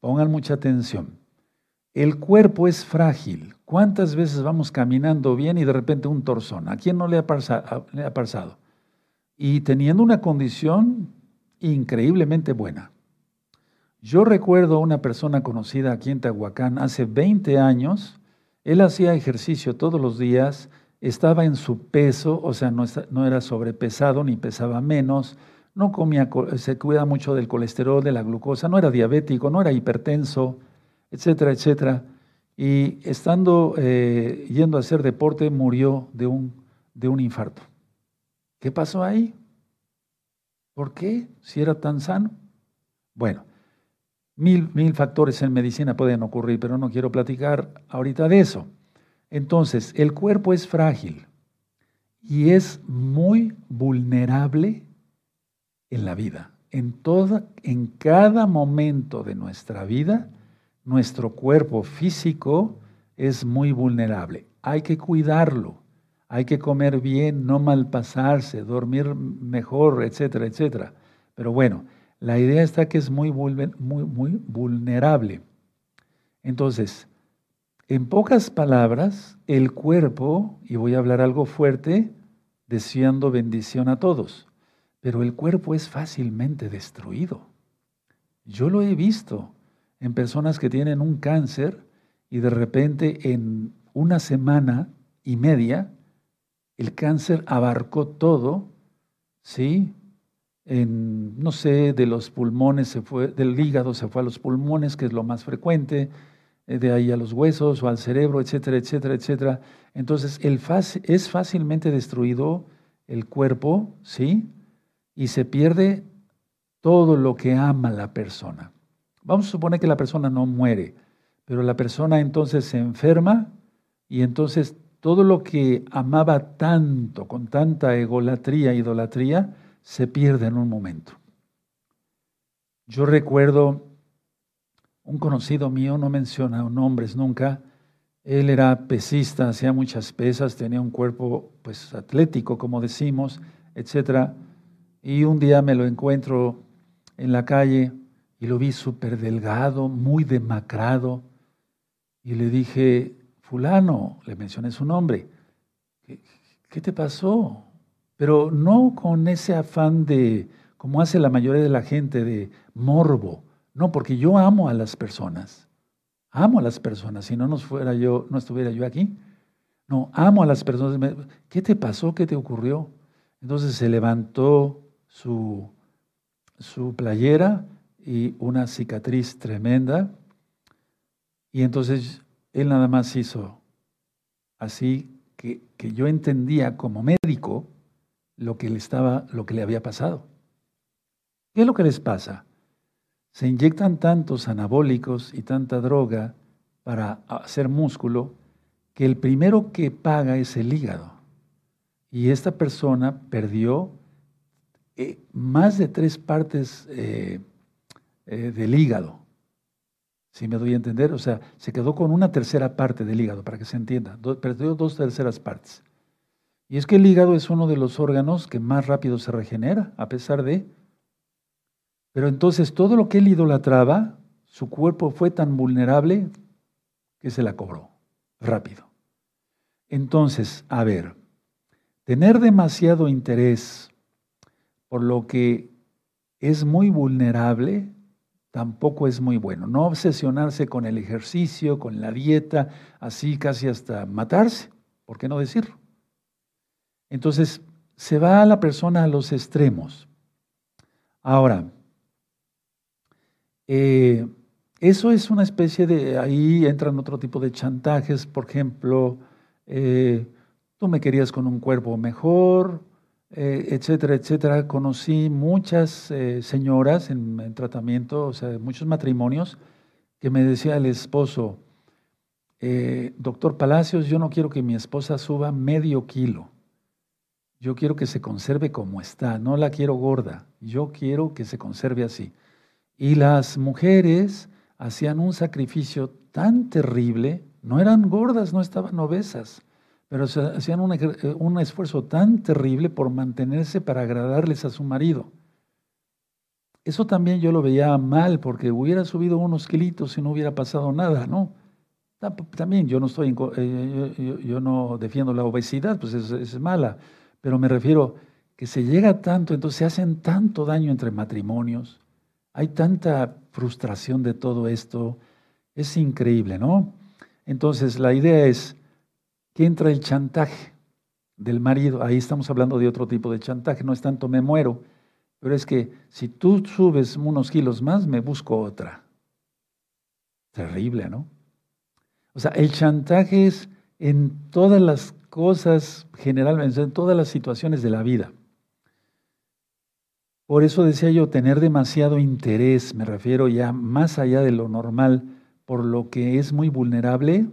pongan mucha atención. El cuerpo es frágil. ¿Cuántas veces vamos caminando bien y de repente un torzón? ¿A quién no le ha, pasado? Y teniendo una condición increíblemente buena. Yo recuerdo a una persona conocida aquí en Tehuacán hace 20 años. Él hacía ejercicio todos los días, estaba en su peso, o sea, no, era sobrepesado ni pesaba menos, no comía, se cuida mucho del colesterol, de la glucosa, no era diabético, no era hipertenso, etcétera, etcétera. Y estando eh, yendo a hacer deporte, murió de un, de un infarto. ¿Qué pasó ahí? ¿Por qué? Si era tan sano. Bueno, Mil, mil factores en medicina pueden ocurrir, pero no quiero platicar ahorita de eso. Entonces, el cuerpo es frágil y es muy vulnerable en la vida. En, toda, en cada momento de nuestra vida, nuestro cuerpo físico es muy vulnerable. Hay que cuidarlo, hay que comer bien, no malpasarse, dormir mejor, etcétera, etcétera. Pero bueno, la idea está que es muy, muy, muy vulnerable. Entonces, en pocas palabras, el cuerpo, y voy a hablar algo fuerte, deseando bendición a todos, pero el cuerpo es fácilmente destruido. Yo lo he visto en personas que tienen un cáncer y de repente en una semana y media el cáncer abarcó todo, ¿sí? En, no sé, de los pulmones se fue, del hígado se fue a los pulmones, que es lo más frecuente, eh, de ahí a los huesos o al cerebro, etcétera, etcétera, etcétera. Entonces, el es fácilmente destruido el cuerpo, ¿sí? Y se pierde todo lo que ama la persona. Vamos a suponer que la persona no muere, pero la persona entonces se enferma y entonces todo lo que amaba tanto, con tanta egolatría, idolatría, se pierde en un momento. Yo recuerdo un conocido mío, no menciona nombres nunca, él era pesista, hacía muchas pesas, tenía un cuerpo pues atlético, como decimos, etc. Y un día me lo encuentro en la calle y lo vi súper delgado, muy demacrado. Y le dije, fulano, le mencioné su nombre, qué te pasó? Pero no con ese afán de, como hace la mayoría de la gente, de morbo. No, porque yo amo a las personas. Amo a las personas. Si no nos fuera yo, no estuviera yo aquí. No, amo a las personas. ¿Qué te pasó? ¿Qué te ocurrió? Entonces se levantó su, su playera y una cicatriz tremenda. Y entonces él nada más hizo así que, que yo entendía como médico lo que le estaba, lo que le había pasado. ¿Qué es lo que les pasa? Se inyectan tantos anabólicos y tanta droga para hacer músculo que el primero que paga es el hígado. Y esta persona perdió eh, más de tres partes eh, eh, del hígado. Si me doy a entender, o sea, se quedó con una tercera parte del hígado, para que se entienda. perdió dos terceras partes. Y es que el hígado es uno de los órganos que más rápido se regenera, a pesar de... Pero entonces todo lo que él idolatraba, su cuerpo fue tan vulnerable que se la cobró rápido. Entonces, a ver, tener demasiado interés por lo que es muy vulnerable tampoco es muy bueno. No obsesionarse con el ejercicio, con la dieta, así casi hasta matarse, ¿por qué no decirlo? Entonces, se va la persona a los extremos. Ahora, eh, eso es una especie de, ahí entran otro tipo de chantajes, por ejemplo, eh, tú me querías con un cuerpo mejor, eh, etcétera, etcétera. Conocí muchas señoras en, en, tratamiento, o sea, muchos matrimonios, que me decía el esposo, doctor Palacios, yo no quiero que mi esposa suba medio kilo. Yo quiero que se conserve como está, no la quiero gorda, yo quiero que se conserve así. Y las mujeres hacían un sacrificio tan terrible, no eran gordas, no estaban obesas, pero hacían un, esfuerzo tan terrible por mantenerse para agradarles a su marido. Eso también yo lo veía mal, porque hubiera subido unos kilitos y no hubiera pasado nada, ¿no? También yo no estoy, eh, yo, no defiendo la obesidad, pues es, es, mala, pero me refiero que se llega tanto, entonces se hacen tanto daño entre matrimonios, hay tanta frustración de todo esto, es increíble, ¿no? Entonces la idea es que entra el chantaje del marido, ahí estamos hablando de otro tipo de chantaje, no es tanto me muero, pero es que si tú subes unos kilos más, me busco otra. Terrible, ¿no? O sea, el chantaje es en todas las cosas, generalmente, en todas las situaciones de la vida. Por eso decía yo, tener demasiado interés, me refiero ya más allá de lo normal, por lo que es muy vulnerable,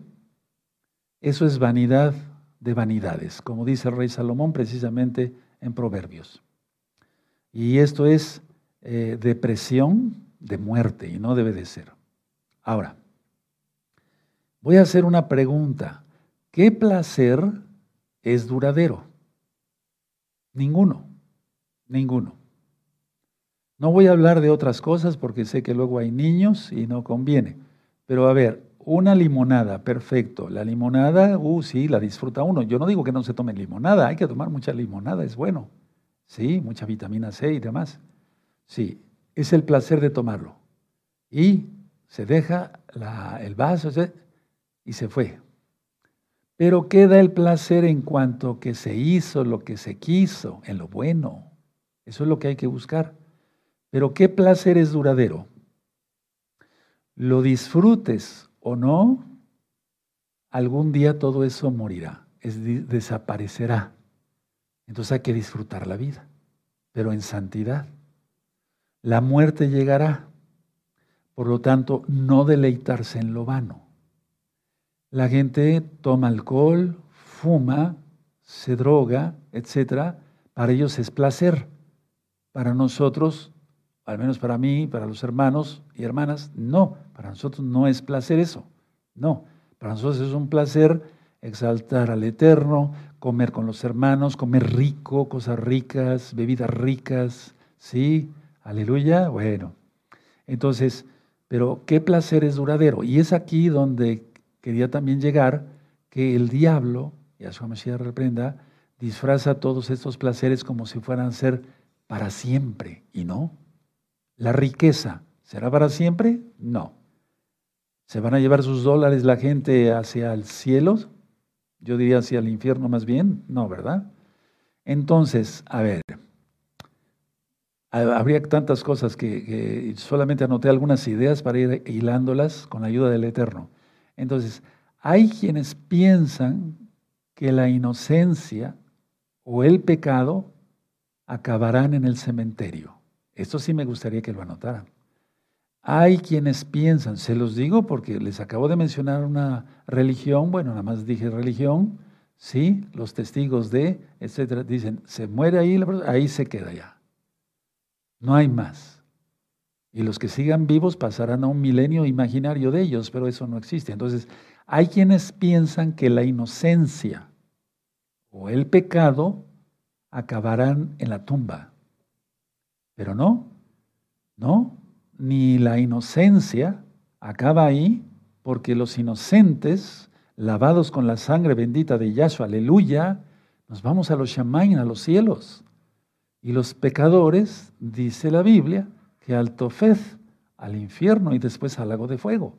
eso es vanidad de vanidades, como dice el rey Salomón precisamente en Proverbios. Y esto es eh, depresión de muerte y no debe de ser. Ahora, voy a hacer una pregunta. ¿Qué placer es duradero? Ninguno, ninguno. No voy a hablar de otras cosas porque sé que luego hay niños y no conviene. Pero a ver, una limonada, perfecto. La limonada, uh, sí, la disfruta uno. Yo no digo que no se tome limonada, hay que tomar mucha limonada, es bueno. Sí, mucha vitamina C y demás. Sí, es el placer de tomarlo. Y se deja el vaso y se fue. Pero queda el placer en cuanto que se hizo lo que se quiso, en lo bueno. Eso es lo que hay que buscar. Pero ¿qué placer es duradero? Lo disfrutes o no, algún día todo eso morirá, es, desaparecerá. Entonces hay que disfrutar la vida, pero en santidad. La muerte llegará. Por lo tanto, no deleitarse en lo vano. La gente toma alcohol, fuma, se droga, etc. Para ellos es placer. Para nosotros al menos para mí, para los hermanos y hermanas, no, para nosotros no es placer eso, no, para nosotros es un placer exaltar al Eterno, comer con los hermanos, comer rico, cosas ricas, bebidas ricas, ¿sí? Aleluya, bueno. Entonces, pero qué placer es duradero. Y es aquí donde quería también llegar, que el diablo, Yahshua Mashiach reprenda, disfraza todos estos placeres como si fueran a ser para siempre, y no. La riqueza, ¿será para siempre? No. ¿Se van a llevar sus dólares la gente hacia el cielo? Yo diría hacia el infierno más bien. No, ¿verdad? Entonces, a ver, habría tantas cosas que, solamente anoté algunas ideas para ir hilándolas con la ayuda del Eterno. Entonces, hay quienes piensan que la inocencia o el pecado acabarán en el cementerio. Esto sí me gustaría que lo anotaran. Hay quienes piensan, se los digo porque les acabo de mencionar una religión, bueno, nada más dije religión, sí, los testigos de, etcétera, dicen, se muere ahí, ahí se queda ya. No hay más. Y los que sigan vivos pasarán a un milenio imaginario de ellos, pero eso no existe. Entonces, hay quienes piensan que la inocencia o el pecado acabarán en la tumba. Pero no, no, ni la inocencia acaba ahí, porque los inocentes, lavados con la sangre bendita de Yahshua, aleluya, nos vamos a los Shamain, a los cielos. Y los pecadores, dice la Biblia, que al Tofez, al infierno y después al lago de fuego.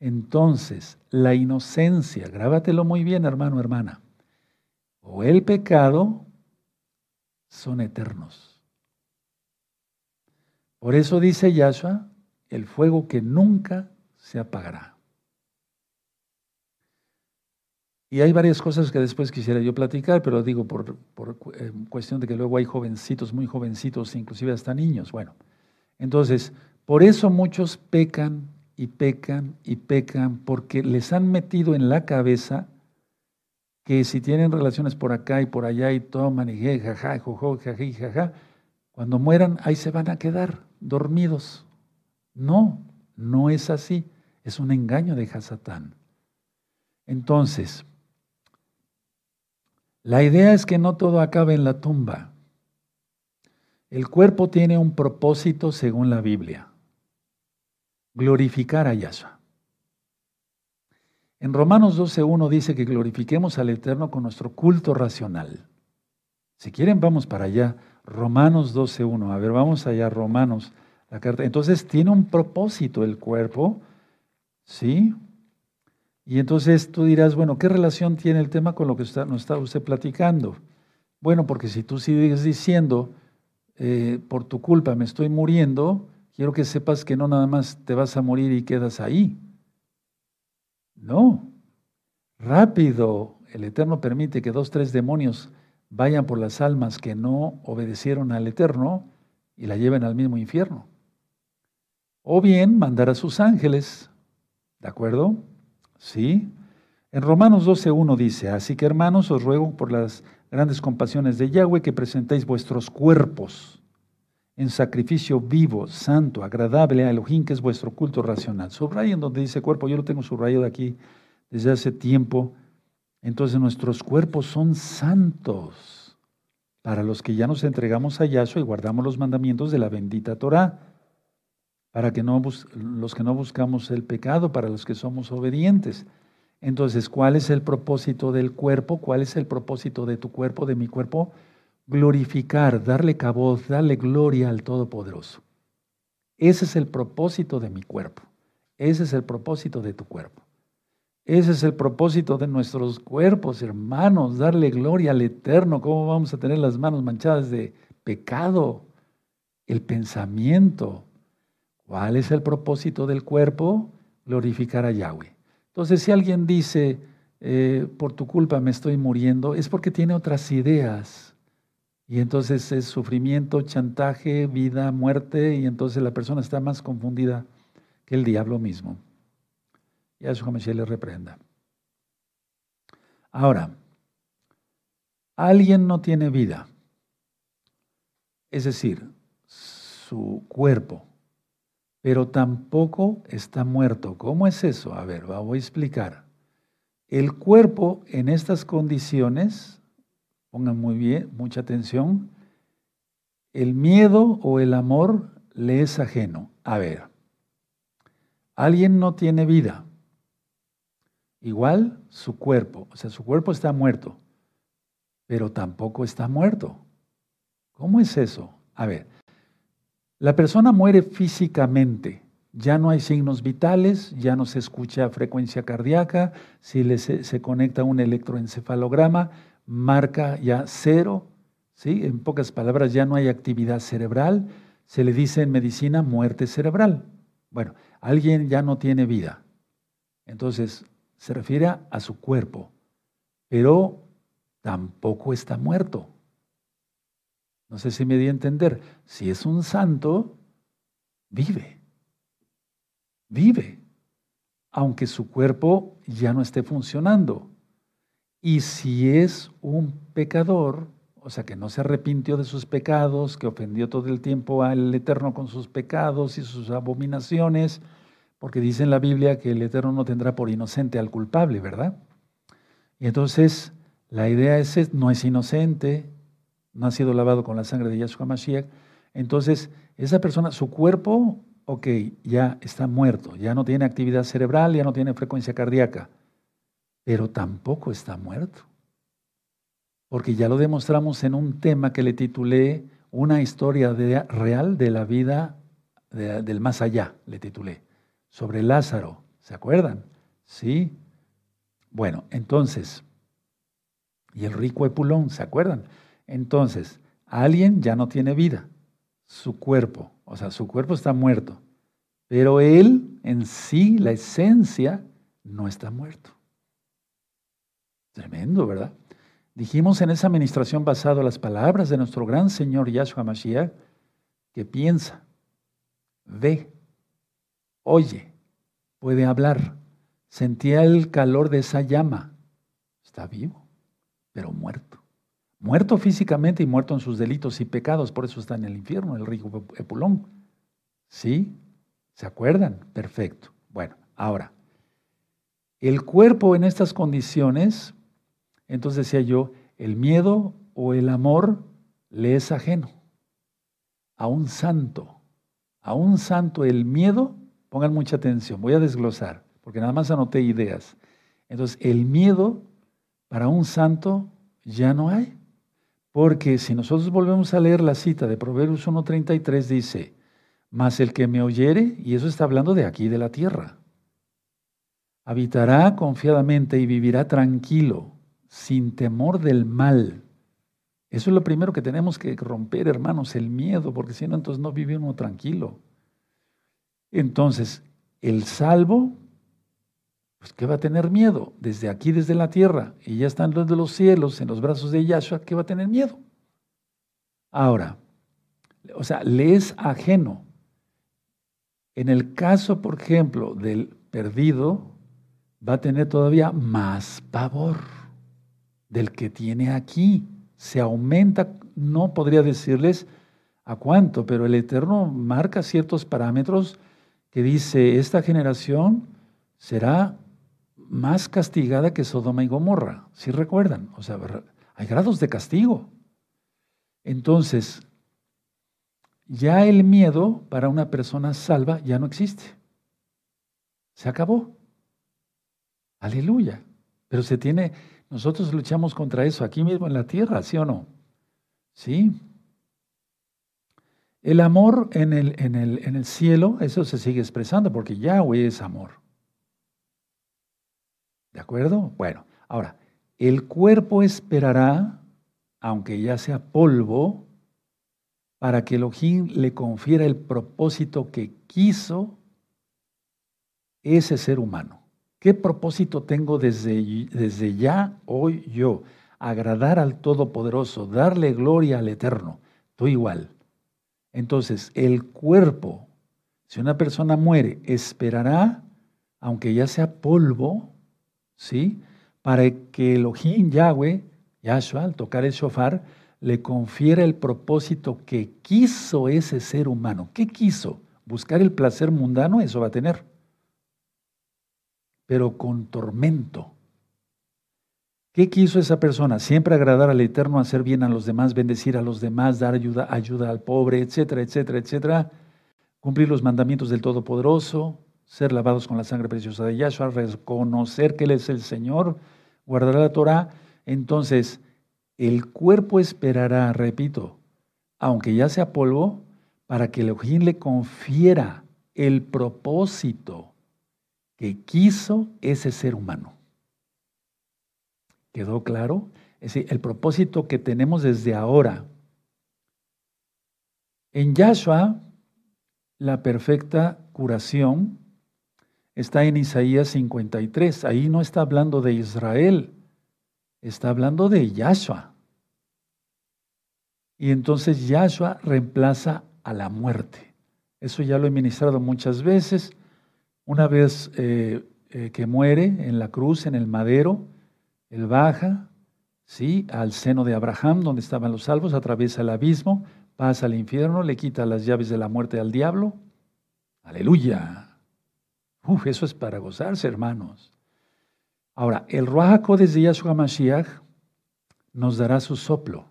Entonces, la inocencia, grábatelo muy bien, hermano, hermana, o el pecado son eternos. Por eso dice Yahshua, el fuego que nunca se apagará. Y hay varias cosas que después quisiera yo platicar, pero digo por, eh, cuestión de que luego hay jovencitos, muy jovencitos, inclusive hasta niños. Bueno, entonces, por eso muchos pecan y pecan y pecan, porque les han metido en la cabeza que si tienen relaciones por acá y por allá y toman y jaja, jojo, jají, jaja, cuando mueran ahí se van a quedar dormidos. No, no es así. Es un engaño de Hasatán. Entonces, la idea es que no todo acabe en la tumba. El cuerpo tiene un propósito según la Biblia. Glorificar a Yahshua. En Romanos 12.1 dice que glorifiquemos al Eterno con nuestro culto racional. Si quieren, vamos para allá. Romanos 12.1. A ver, vamos allá, Romanos. La carta. Entonces, tiene un propósito el cuerpo, ¿sí? Y entonces tú dirás, bueno, ¿qué relación tiene el tema con lo que nos está usted platicando? Bueno, porque si tú sigues diciendo, eh, por tu culpa me estoy muriendo, quiero que sepas que no nada más te vas a morir y quedas ahí. No. Rápido, el Eterno permite que dos, tres demonios vayan por las almas que no obedecieron al Eterno y la lleven al mismo infierno. O bien mandar a sus ángeles, ¿de acuerdo? ¿Sí? En Romanos 12.1 dice, así que hermanos, os ruego por las grandes compasiones de Yahweh que presentéis vuestros cuerpos en sacrificio vivo, santo, agradable a Elohim, que es vuestro culto racional. en donde dice cuerpo, yo lo tengo subrayado aquí desde hace tiempo. Entonces nuestros cuerpos son santos para los que ya nos entregamos a Yahshua y guardamos los mandamientos de la bendita Torah para que no los que no buscamos el pecado, para los que somos obedientes. Entonces, ¿cuál es el propósito del cuerpo? ¿Cuál es el propósito de tu cuerpo, de mi cuerpo? Glorificar, darle caboz, darle gloria al Todopoderoso. Ese es el propósito de mi cuerpo. Ese es el propósito de tu cuerpo. Ese es el propósito de nuestros cuerpos, hermanos, darle gloria al Eterno. ¿Cómo vamos a tener las manos manchadas de pecado? El pensamiento, ¿Cuál es el propósito del cuerpo? Glorificar a Yahweh. Entonces, si alguien dice, eh, por tu culpa me estoy muriendo, es porque tiene otras ideas. Y entonces es sufrimiento, chantaje, vida, muerte, y entonces la persona está más confundida que el diablo mismo. Y a eso se le reprenda. Ahora, alguien no tiene vida. Es decir, su cuerpo pero tampoco está muerto. ¿Cómo es eso? A ver, voy a explicar. El cuerpo en estas condiciones, pongan muy bien, mucha atención, el miedo o el amor le es ajeno. A ver, alguien no tiene vida. Igual su cuerpo, o sea, su cuerpo está muerto, pero tampoco está muerto. ¿Cómo es eso? A ver, la persona muere físicamente, ya no hay signos vitales, ya no se escucha frecuencia cardíaca, si se, se, conecta un electroencefalograma, marca ya cero, ¿sí? en pocas palabras ya no hay actividad cerebral, se le dice en medicina muerte cerebral. Bueno, alguien ya no tiene vida. Entonces, se refiere a su cuerpo, pero tampoco está muerto. No sé si me di a entender. Si es un santo, vive. Vive. Aunque su cuerpo ya no esté funcionando. Y si es un pecador, o sea, que no se arrepintió de sus pecados, que ofendió todo el tiempo al Eterno con sus pecados y sus abominaciones, porque dice en la Biblia que el Eterno no tendrá por inocente al culpable, ¿verdad? Y entonces la idea es, no es inocente, no ha sido lavado con la sangre de Yahshua Mashiach, entonces esa persona, su cuerpo, ok, ya está muerto, ya no tiene actividad cerebral, ya no tiene frecuencia cardíaca, pero tampoco está muerto. Porque ya lo demostramos en un tema que le titulé Una historia real de la vida del más allá, le titulé, sobre Lázaro. ¿Se acuerdan? Sí. Bueno, entonces, y el rico Epulón, ¿se acuerdan? Entonces, alguien ya no tiene vida, su cuerpo, o sea, su cuerpo está muerto, pero él en sí, la esencia, no está muerto. Tremendo, ¿verdad? Dijimos en esa administración basado en las palabras de nuestro gran Señor Yahshua Mashiach, que piensa, ve, oye, puede hablar, sentía el calor de esa llama, está vivo, pero muerto. Muerto físicamente y muerto en sus delitos y pecados, por eso está en el infierno, el rico Epulón. ¿Sí? ¿Se acuerdan? Perfecto. Bueno, ahora, el cuerpo en estas condiciones, entonces decía yo, el miedo o el amor le es ajeno a un santo. A un santo el miedo, pongan mucha atención, voy a desglosar, porque nada más anoté ideas. Entonces, el miedo para un santo ya no hay. Porque si nosotros volvemos a leer la cita de Proverbios 1.33, dice, mas el que me oyere, y eso está hablando de aquí, de la tierra, habitará confiadamente y vivirá tranquilo, sin temor del mal. Eso es lo primero que tenemos que romper, hermanos, el miedo, porque si no, entonces no vive uno tranquilo. Entonces, el salvo, pues ¿qué va a tener miedo? Desde aquí, desde la tierra, y ya están los de los cielos, en los brazos de Yahshua, ¿qué va a tener miedo? Ahora, o sea, le es ajeno en el caso, por ejemplo, del perdido, va a tener todavía más pavor del que tiene aquí. Se aumenta, no podría decirles a cuánto, pero el Eterno marca ciertos parámetros que dice, esta generación será más castigada que Sodoma y Gomorra, si recuerdan. O sea, hay grados de castigo. Entonces, ya el miedo para una persona salva ya no existe. Se acabó. Aleluya. Pero se tiene, nosotros luchamos contra eso aquí mismo en la tierra, ¿sí o no? Sí. El amor en el, en el, en el cielo, eso se sigue expresando porque Yahweh es amor. ¿De acuerdo? Bueno, ahora, el cuerpo esperará, aunque ya sea polvo, para que Elohim le confiera el propósito que quiso ese ser humano. ¿Qué propósito tengo desde, desde ya, hoy yo? Agradar al Todopoderoso, darle gloria al Eterno. Tú igual. Entonces, el cuerpo, si una persona muere, esperará, aunque ya sea polvo, ¿sí? Para que Elohim, Yahweh, Yahshua, al tocar el shofar, le confiere el propósito que quiso ese ser humano. ¿Qué quiso? Buscar el placer mundano, eso va a tener, pero con tormento. ¿Qué quiso esa persona? Siempre agradar al Eterno, hacer bien a los demás, bendecir a los demás, dar ayuda, ayuda al pobre, etcétera, etcétera, etcétera. Cumplir los mandamientos del Todopoderoso, ser lavados con la sangre preciosa de Yahshua, reconocer que Él es el Señor, guardar la Torah. Entonces, el cuerpo esperará, repito, aunque ya sea polvo, para que Elohim le confiera el propósito que quiso ese ser humano. ¿Quedó claro? Es decir, el propósito que tenemos desde ahora. En Yahshua, la perfecta curación está en Isaías 53. Ahí no está hablando de Israel, está hablando de Yahshua. Y entonces Yahshua reemplaza a la muerte. Eso ya lo he ministrado muchas veces. Una vez eh, eh, que muere en la cruz, en el madero, él baja, ¿sí? Al seno de Abraham, donde estaban los salvos, atraviesa el abismo, pasa al infierno, le quita las llaves de la muerte al diablo. Aleluya. Uf, eso es para gozarse, hermanos. Ahora, el Ruach de Yahshua Mashiach nos dará su soplo,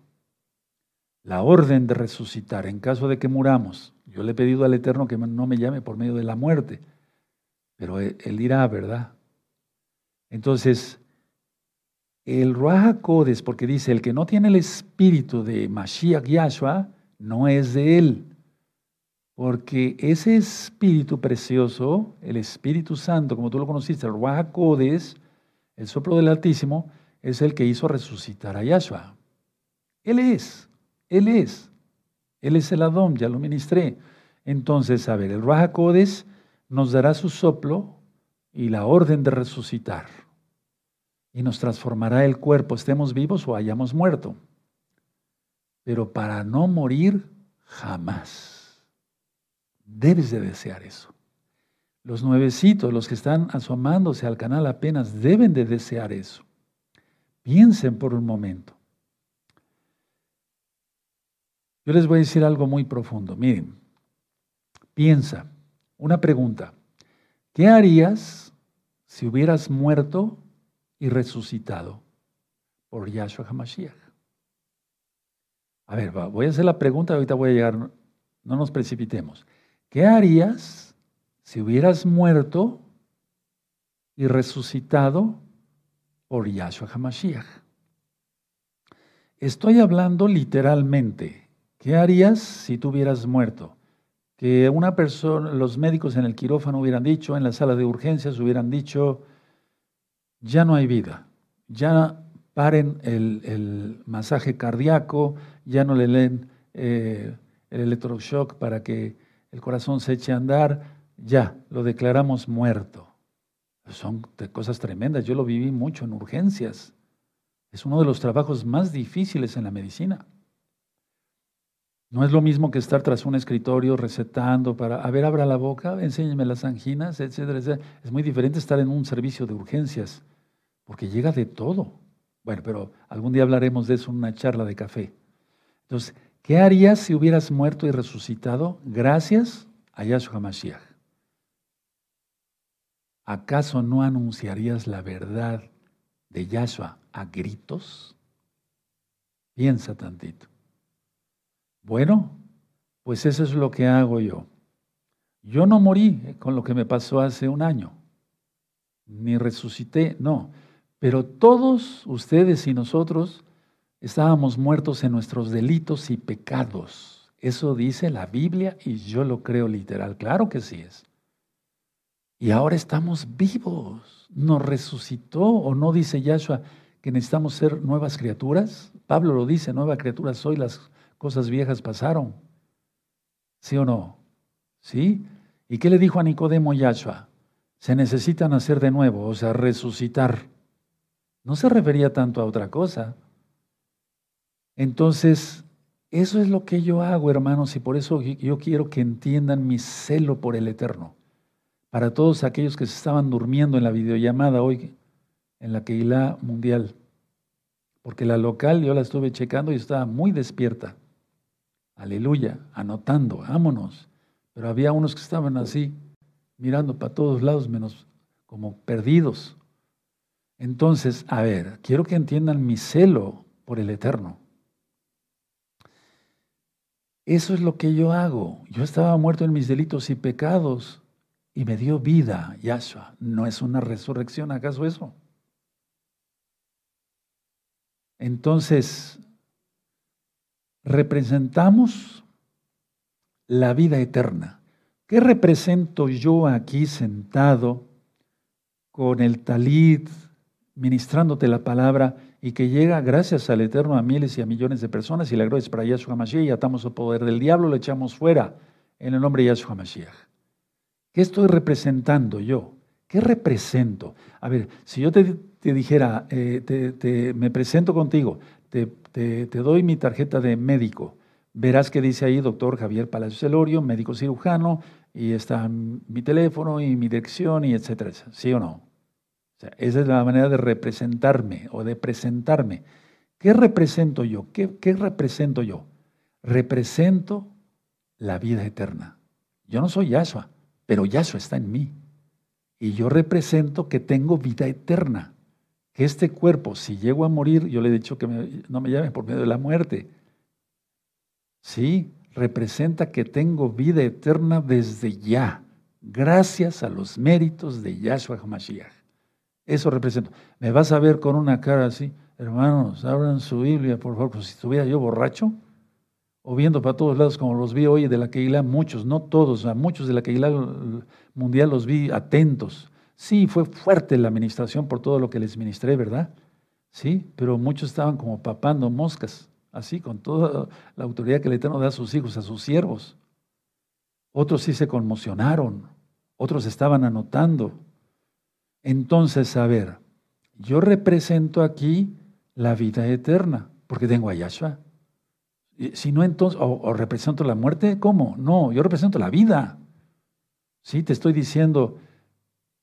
la orden de resucitar en caso de que muramos. Yo le he pedido al Eterno que no me llame por medio de la muerte, pero él dirá, ¿verdad? Entonces, el Ruach porque dice, el que no tiene el espíritu de Mashiach Yahshua, no es de él. Porque ese espíritu precioso, el Espíritu Santo, como tú lo conociste, el Ruach el soplo del Altísimo, es el que hizo resucitar a Yahshua. Él es, Él es. Él es el Adón, ya lo ministré. Entonces, a ver, el Raja nos dará su soplo y la orden de resucitar. Y nos transformará el cuerpo, estemos vivos o hayamos muerto. Pero para no morir jamás. Debes de desear eso. Los nuevecitos, los que están asomándose al canal apenas, deben de desear eso. Piensen por un momento. Yo les voy a decir algo muy profundo. Miren, piensa, Una pregunta. ¿Qué harías si hubieras muerto y resucitado por Yahshua HaMashiach? A ver, voy a hacer la pregunta, ahorita voy a llegar, no nos precipitemos. ¿Qué harías si hubieras muerto y resucitado por Yahshua HaMashiach? Estoy hablando literalmente. ¿Qué harías si tú hubieras muerto? Que una persona, los médicos en el quirófano hubieran dicho, en la sala de urgencias hubieran dicho, ya no hay vida, ya paren el, masaje cardíaco, ya no le leen eh, el electroshock para que el corazón se eche a andar, ya, lo declaramos muerto. Son cosas tremendas, yo lo viví mucho en urgencias. Es uno de los trabajos más difíciles en la medicina. No es lo mismo que estar tras un escritorio recetando para, a ver, abra la boca, enséñeme las anginas, etcétera, etcétera. Es muy diferente estar en un servicio de urgencias, porque llega de todo. Bueno, pero algún día hablaremos de eso en una charla de café. Entonces, ¿qué harías si hubieras muerto y resucitado gracias a Yahshua Mashiach? ¿Acaso no anunciarías la verdad de Yahshua a gritos? Piensa tantito. Bueno, pues eso es lo que hago yo. Yo no morí con lo que me pasó hace un año, ni resucité, no. Pero todos ustedes y nosotros estábamos muertos en nuestros delitos y pecados. Eso dice la Biblia y yo lo creo literal. Claro que sí es. Y ahora estamos vivos. Nos resucitó o no dice Yahshua que necesitamos ser nuevas criaturas. Pablo lo dice, nueva criatura soy, las cosas viejas pasaron. ¿Sí o no? ¿Sí? ¿Y qué le dijo a Nicodemo Yahshua? Se necesita nacer de nuevo, o sea, resucitar. No se refería tanto a otra cosa. Entonces, eso es lo que yo hago, hermanos, y por eso yo quiero que entiendan mi celo por el Eterno. Para todos aquellos que se estaban durmiendo en la videollamada hoy, en la Keilah Mundial. Porque la local yo la estuve checando y estaba muy despierta. Aleluya, anotando, vámonos. Pero había unos que estaban así, mirando para todos lados, menos como perdidos. Entonces, a ver, quiero que entiendan mi celo por el Eterno. Eso es lo que yo hago. Yo estaba muerto en mis delitos y pecados y me dio vida, Yahshua. ¿No es una resurrección acaso eso? Entonces, representamos la vida eterna. ¿Qué represento yo aquí sentado con el talit, ministrándote la palabra y que llega gracias al Eterno a miles y a millones de personas y la gloria es para Yahshua Mashiach y atamos el poder del diablo, lo echamos fuera en el nombre de Yahshua Mashiach. ¿Qué estoy representando yo? ¿Qué represento? A ver, si yo te, dijera, eh, te, me presento contigo, te, doy mi tarjeta de médico, verás que dice ahí doctor Javier Palacios Elorio, médico cirujano, y está mi teléfono y mi dirección y etcétera, ¿sí o no? Esa es la manera de representarme o de presentarme. ¿Qué represento yo? ¿Qué, represento yo? Represento la vida eterna. Yo no soy Yahshua, pero Yahshua está en mí. Y yo represento que tengo vida eterna. Que este cuerpo, si llego a morir, yo le he dicho que no me llame por medio de la muerte. Sí, representa que tengo vida eterna desde ya, gracias a los méritos de Yahshua HaMashiach. Eso representa. Me vas a ver con una cara así, hermanos, abran su Biblia, por favor, como si estuviera yo borracho, o viendo para todos lados como los vi hoy de la Keilah, muchos, no todos, a muchos de la Keilah mundial los vi atentos. Sí, fue fuerte la administración por todo lo que les ministré, ¿verdad? Sí, pero muchos estaban como papando moscas, así, con toda la autoridad que el Eterno da a sus hijos, a sus siervos. Otros sí se conmocionaron, otros estaban anotando, entonces, a ver, yo represento aquí la vida eterna, porque tengo a Yahshua. Si no, entonces, o, represento la muerte, ¿cómo? No, yo represento la vida. Sí, te estoy diciendo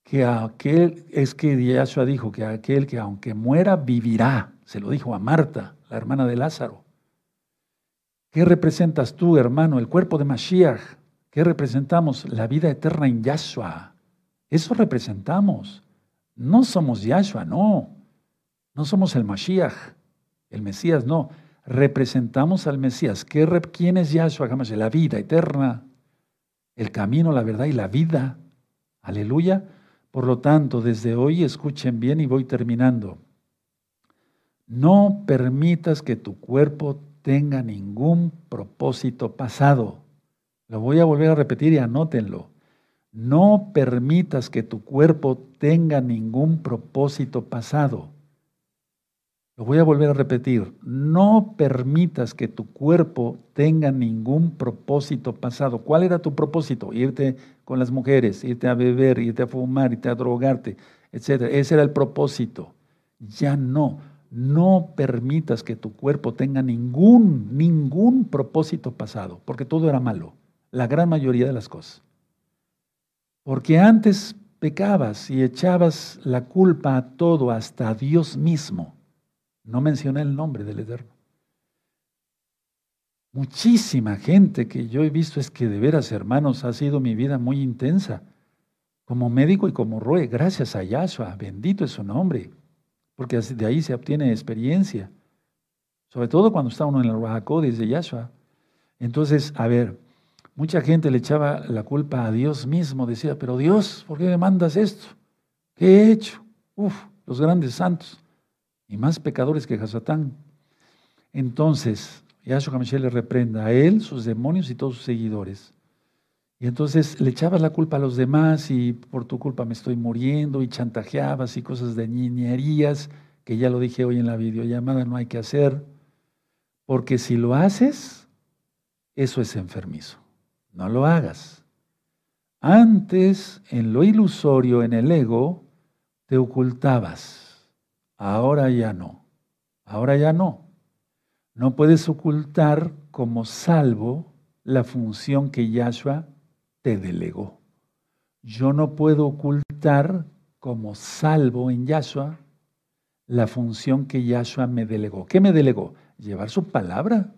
que aquel, es que Yahshua dijo que aquel que aunque muera, vivirá. Se lo dijo a Marta, la hermana de Lázaro. ¿Qué representas tú, hermano? El cuerpo de Mashiach. ¿Qué representamos? La vida eterna en Yahshua. Eso representamos. No somos Yahshua, no. No somos el Mashiach, el Mesías, no. Representamos al Mesías. ¿Qué, ¿Quién es Yahshua? La vida eterna, el camino, la verdad y la vida. Aleluya. Por lo tanto, desde hoy escuchen bien y voy terminando. No permitas que tu cuerpo tenga ningún propósito pasado. Lo voy a volver a repetir y anótenlo. No permitas que tu cuerpo tenga ningún propósito pasado. Lo voy a volver a repetir. No permitas que tu cuerpo tenga ningún propósito pasado. ¿Cuál era tu propósito? Irte con las mujeres, irte a beber, irte a fumar, irte a drogarte, etc. Ese era el propósito. Ya no. No permitas que tu cuerpo tenga ningún, ningún propósito pasado, porque todo era malo. La gran mayoría de las cosas. Porque antes pecabas y echabas la culpa a todo, hasta a Dios mismo. No mencioné el nombre del Eterno. Muchísima gente que yo he visto es que de veras, hermanos, ha sido mi vida muy intensa. Como médico y como roe, gracias a Yahshua, bendito es su nombre, porque de ahí se obtiene experiencia. Sobre todo cuando está uno en el Rahakodis dice Yahshua. Entonces, a ver, mucha gente le echaba la culpa a Dios mismo, decía, pero Dios, ¿por qué me mandas esto? ¿Qué he hecho? Uf, los grandes santos y más pecadores que Hasatán. Entonces, Yahshua HaMashiach le reprenda a él, sus demonios y todos sus seguidores. Y entonces le echabas la culpa a los demás y por tu culpa me estoy muriendo y chantajeabas y cosas de niñerías, que ya lo dije hoy en la videollamada, no hay que hacer. Porque si lo haces, eso es enfermizo. No lo hagas. Antes, en lo ilusorio, en el ego, te ocultabas Ahora ya no. Ahora ya no. No puedes ocultar como salvo la función que Yahshua te delegó. Yo no puedo ocultar como salvo en Yahshua la función que Yahshua me delegó. ¿Qué me delegó? Llevar su palabra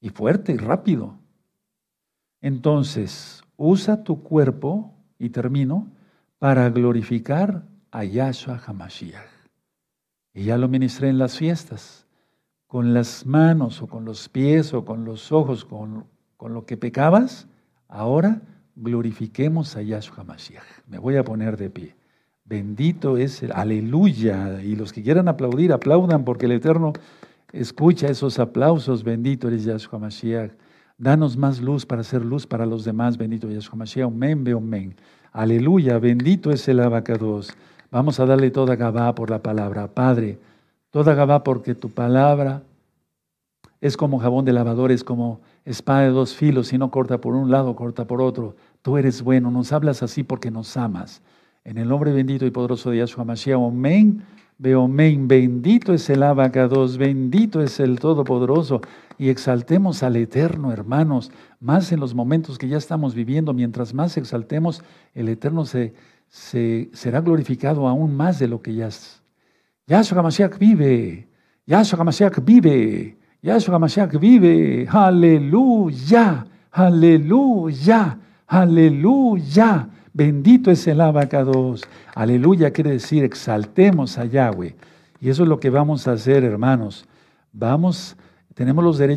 y fuerte y rápido. Entonces, usa tu cuerpo, y termino, para glorificar a Yahshua Hamashiach. Y ya lo ministré en las fiestas, con las manos o con los pies o con los ojos, con, con lo que pecabas, ahora glorifiquemos a Yahshua Mashiach. Me voy a poner de pie. Bendito es el aleluya. Y los que quieran aplaudir, aplaudan porque el Eterno escucha esos aplausos. Bendito eres Yahshua Mashiach. Danos más luz para hacer luz para los demás. Bendito Yahshua Mashiach. Amén, amén. Aleluya. Bendito es el abacados. Vamos a darle toda Gabá por la palabra. Padre, toda Gabá porque tu palabra es como jabón de lavador, es como espada de dos filos, si no corta por un lado, corta por otro. Tú eres bueno, nos hablas así porque nos amas. En el nombre bendito y poderoso de Yahshua Mashiach, amén. Veo amén. Bendito es el abacados, bendito es el Todopoderoso. Y exaltemos al Eterno, hermanos, más en los momentos que ya estamos viviendo. Mientras más exaltemos, el Eterno se, se, será glorificado aún más de lo que ya es. Yahshua HaMashiach vive, Yahshua HaMashiach vive, Yahshua HaMashiach vive, aleluya, aleluya, aleluya. Bendito es el abacados. Aleluya quiere decir exaltemos a Yahweh. Y eso es lo que vamos a hacer, hermanos. Vamos, tenemos los derechos.